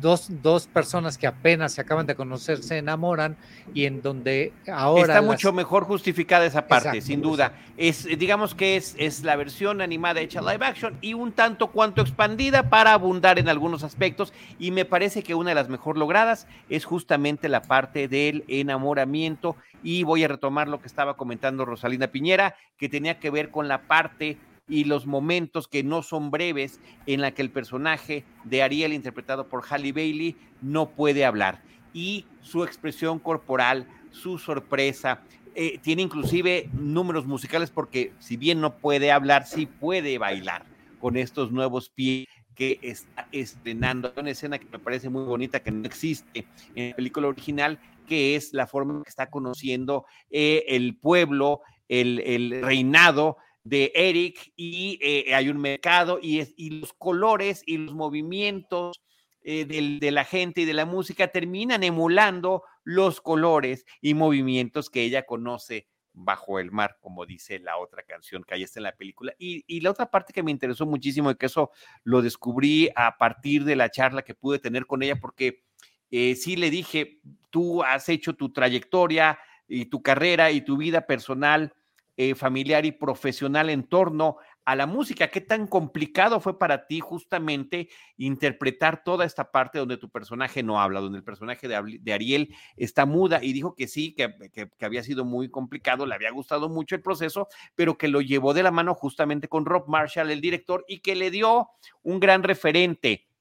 dos, dos personas que apenas se acaban de conocer se enamoran y en donde ahora... Está mucho mejor justificada esa parte, sin duda. Es, digamos que es, es la versión animada hecha live action y un tanto cuanto expandida para abundar en algunos aspectos y me parece que una de las mejor logradas es justamente la parte del enamoramiento y voy a retomar lo que estaba comentando Rosalina Piñera, que tenía que ver con la parte y los momentos que no son breves en la que el personaje de Ariel, interpretado por Halle Bailey, no puede hablar. Y su expresión corporal, su sorpresa, eh, tiene inclusive números musicales porque si bien no puede hablar, sí puede bailar con estos nuevos pies que está estrenando una escena que me parece muy bonita, que no existe en la película original, que es la forma que está conociendo eh, el pueblo, el, reinado de Eric, y eh, hay un mercado, y, y los colores y los movimientos eh, de la gente y de la música terminan emulando los colores y movimientos que ella conoce bajo el mar, como dice la otra canción que ahí está en la película. Y, la otra parte que me interesó muchísimo y que eso lo descubrí a partir de la charla que pude tener con ella, porque eh, sí le dije, tú has hecho tu trayectoria y tu carrera y tu vida personal, eh, familiar y profesional en torno a la música. ¿Qué tan complicado fue para ti justamente interpretar toda esta parte donde tu personaje no habla, donde el personaje de, Ariel está muda? Y dijo que sí, que, había sido muy complicado, le había gustado mucho el proceso, pero que lo llevó de la mano justamente con Rob Marshall, el director, y que le dio un gran referente.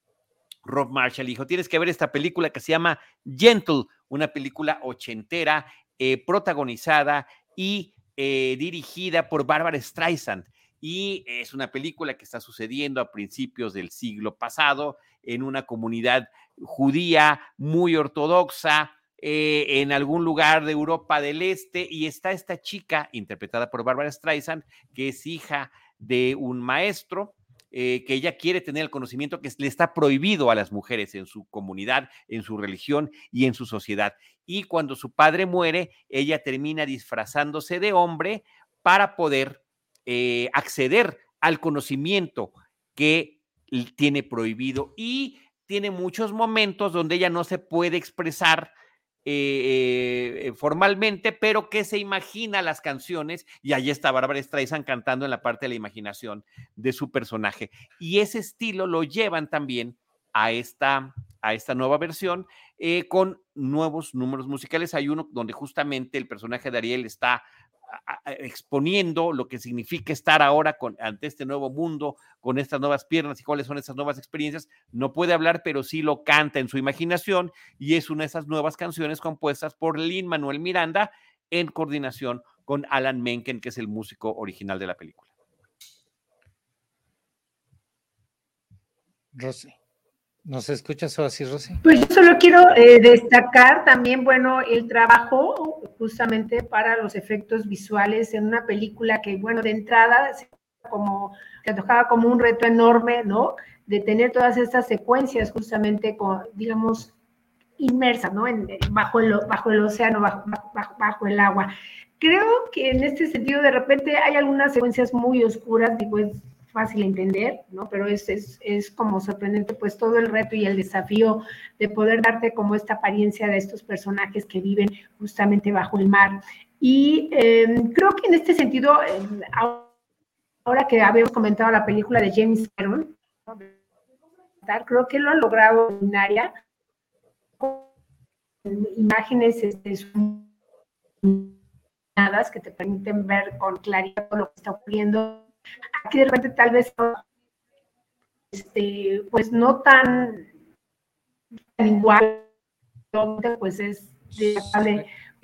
Rob Marshall dijo, tienes que ver esta película que se llama Gentle, una película ochentera, eh, protagonizada y eh, dirigida por Barbara Streisand. Y es una película que está sucediendo a principios del siglo pasado en una comunidad judía muy ortodoxa, eh, en algún lugar de Europa del Este, y está esta chica, interpretada por Barbara Streisand, que es hija de un maestro, eh, que ella quiere tener el conocimiento que le está prohibido a las mujeres en su comunidad, en su religión y en su sociedad. Y cuando su padre muere, ella termina disfrazándose de hombre para poder eh, acceder al conocimiento que tiene prohibido y tiene muchos momentos donde ella no se puede expresar eh, eh, formalmente, pero que se imagina las canciones y ahí está Bárbara Streisand cantando en la parte de la imaginación de su personaje. Y ese estilo lo llevan también a esta, a esta nueva versión con nuevos números musicales. Hay uno donde justamente el personaje de Ariel está exponiendo lo que significa estar ahora con, ante este nuevo mundo, con estas nuevas piernas y cuáles son esas nuevas experiencias. No puede hablar, pero sí lo canta en su imaginación y es una de esas nuevas canciones compuestas por Lin Manuel Miranda en coordinación con Alan Menken, que es el músico original de la película. Rosy. ¿Nos escuchas o así, Rosy? Pues yo solo quiero eh, destacar también, bueno, el trabajo justamente para los efectos visuales en una película que, bueno, de entrada, como que tocaba como un reto enorme, ¿no? De tener todas estas secuencias justamente, con, digamos, inmersas, ¿no? En, bajo, el, bajo el océano, bajo, bajo, bajo el agua. Creo que en este sentido, de repente, hay algunas secuencias muy oscuras, digo, fácil entender, ¿no? Pero es, es, es, como sorprendente, pues todo el reto y el desafío de poder darte como esta apariencia de estos personajes que viven justamente bajo el mar. Y em, creo que en este sentido, em, ahora que habíamos comentado la película de James Cameron, creo que lo ha logrado en área imágenes este, que te permiten ver con claridad lo que está ocurriendo Aquí de repente tal vez, este, pues no tan, igual, pues es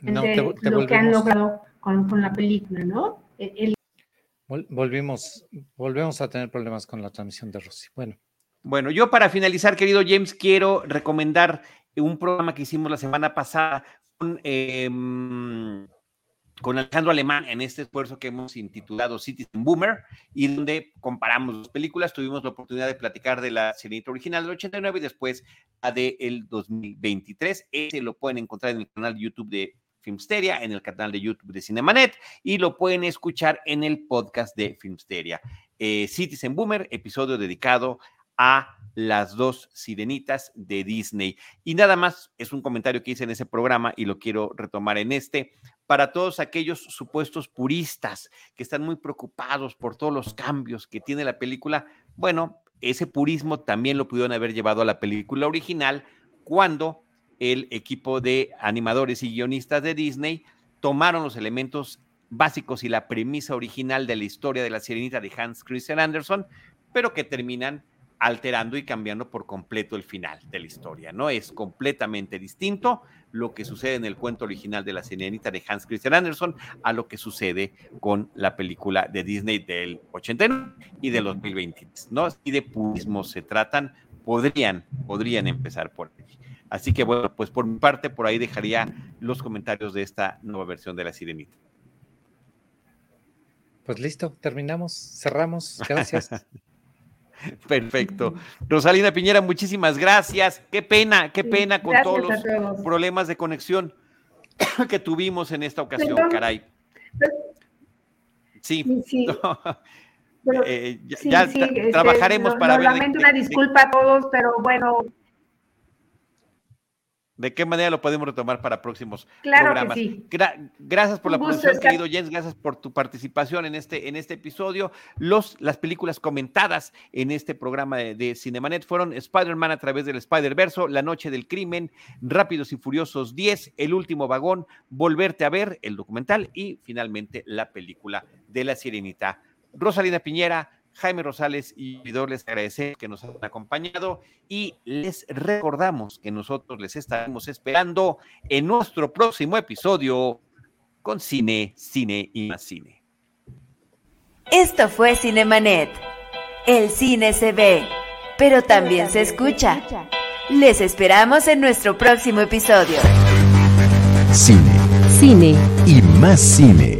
lo que han logrado con, la película, ¿no? Volvimos, volvemos a tener problemas con la transmisión de Rosy. Bueno. Bueno, yo para finalizar, querido James, quiero recomendar un programa que hicimos la semana pasada con em, con Alejandro Alemán en este esfuerzo que hemos intitulado Citizen Boomer y donde comparamos las películas. Tuvimos la oportunidad de platicar de la Sirenita original del 89 y después la del 2023. Ese lo pueden encontrar en el canal de YouTube de Filmsteria, en el canal de YouTube de Cinemanet y lo pueden escuchar en el podcast de Filmsteria. Eh, Citizen Boomer, episodio dedicado a las dos sirenitas de Disney. Y nada más, es un comentario que hice en ese programa y lo quiero retomar en este para todos aquellos supuestos puristas que están muy preocupados por todos los cambios que tiene la película, bueno, ese purismo también lo pudieron haber llevado a la película original cuando el equipo de animadores y guionistas de Disney tomaron los elementos básicos y la premisa original de la historia de la sirenita de Hans Christian Andersen, pero que terminan alterando y cambiando por completo el final de la historia, ¿no? Es completamente distinto lo que sucede en el cuento original de la sirenita de Hans Christian Andersen a lo que sucede con la película de Disney del 89 y del 2023, ¿no? Y de purismo se tratan, podrían, podrían empezar por ahí. Así que bueno, pues por mi parte, por ahí dejaría los comentarios de esta nueva versión de la sirenita. Pues listo, terminamos, cerramos. Gracias. (laughs) (laughs) Perfecto. Rosalina Piñera, muchísimas gracias. Qué pena, qué pena con todos los problemas de conexión (coughs) que tuvimos en esta ocasión, caray. Sí, sí. (laughs) Eh, ya, este, trabajaremos para ver. Lamento una disculpa a todos, pero bueno, de qué manera lo podemos retomar para próximos claro programas. Que sí. gracias por la producción, querido Jens, gracias por tu participación en este, en este episodio. Los, las películas comentadas en este programa de, Cinemanet fueron Spider-Man a través del Spider-Verso, La Noche del Crimen, Rápidos y Furiosos 10, El Último Vagón, Volverte a ver, el documental y finalmente la película de La Sirenita. Rosalina Piñera, Jaime Rosales y Vidor les agradecemos que nos han acompañado y les recordamos que nosotros les estaremos esperando en nuestro próximo episodio con Cine, Cine y más Cine. Esto fue Cinemanet. El cine se ve, pero también se escucha. Les esperamos en nuestro próximo episodio. Cine. Cine. Y más cine.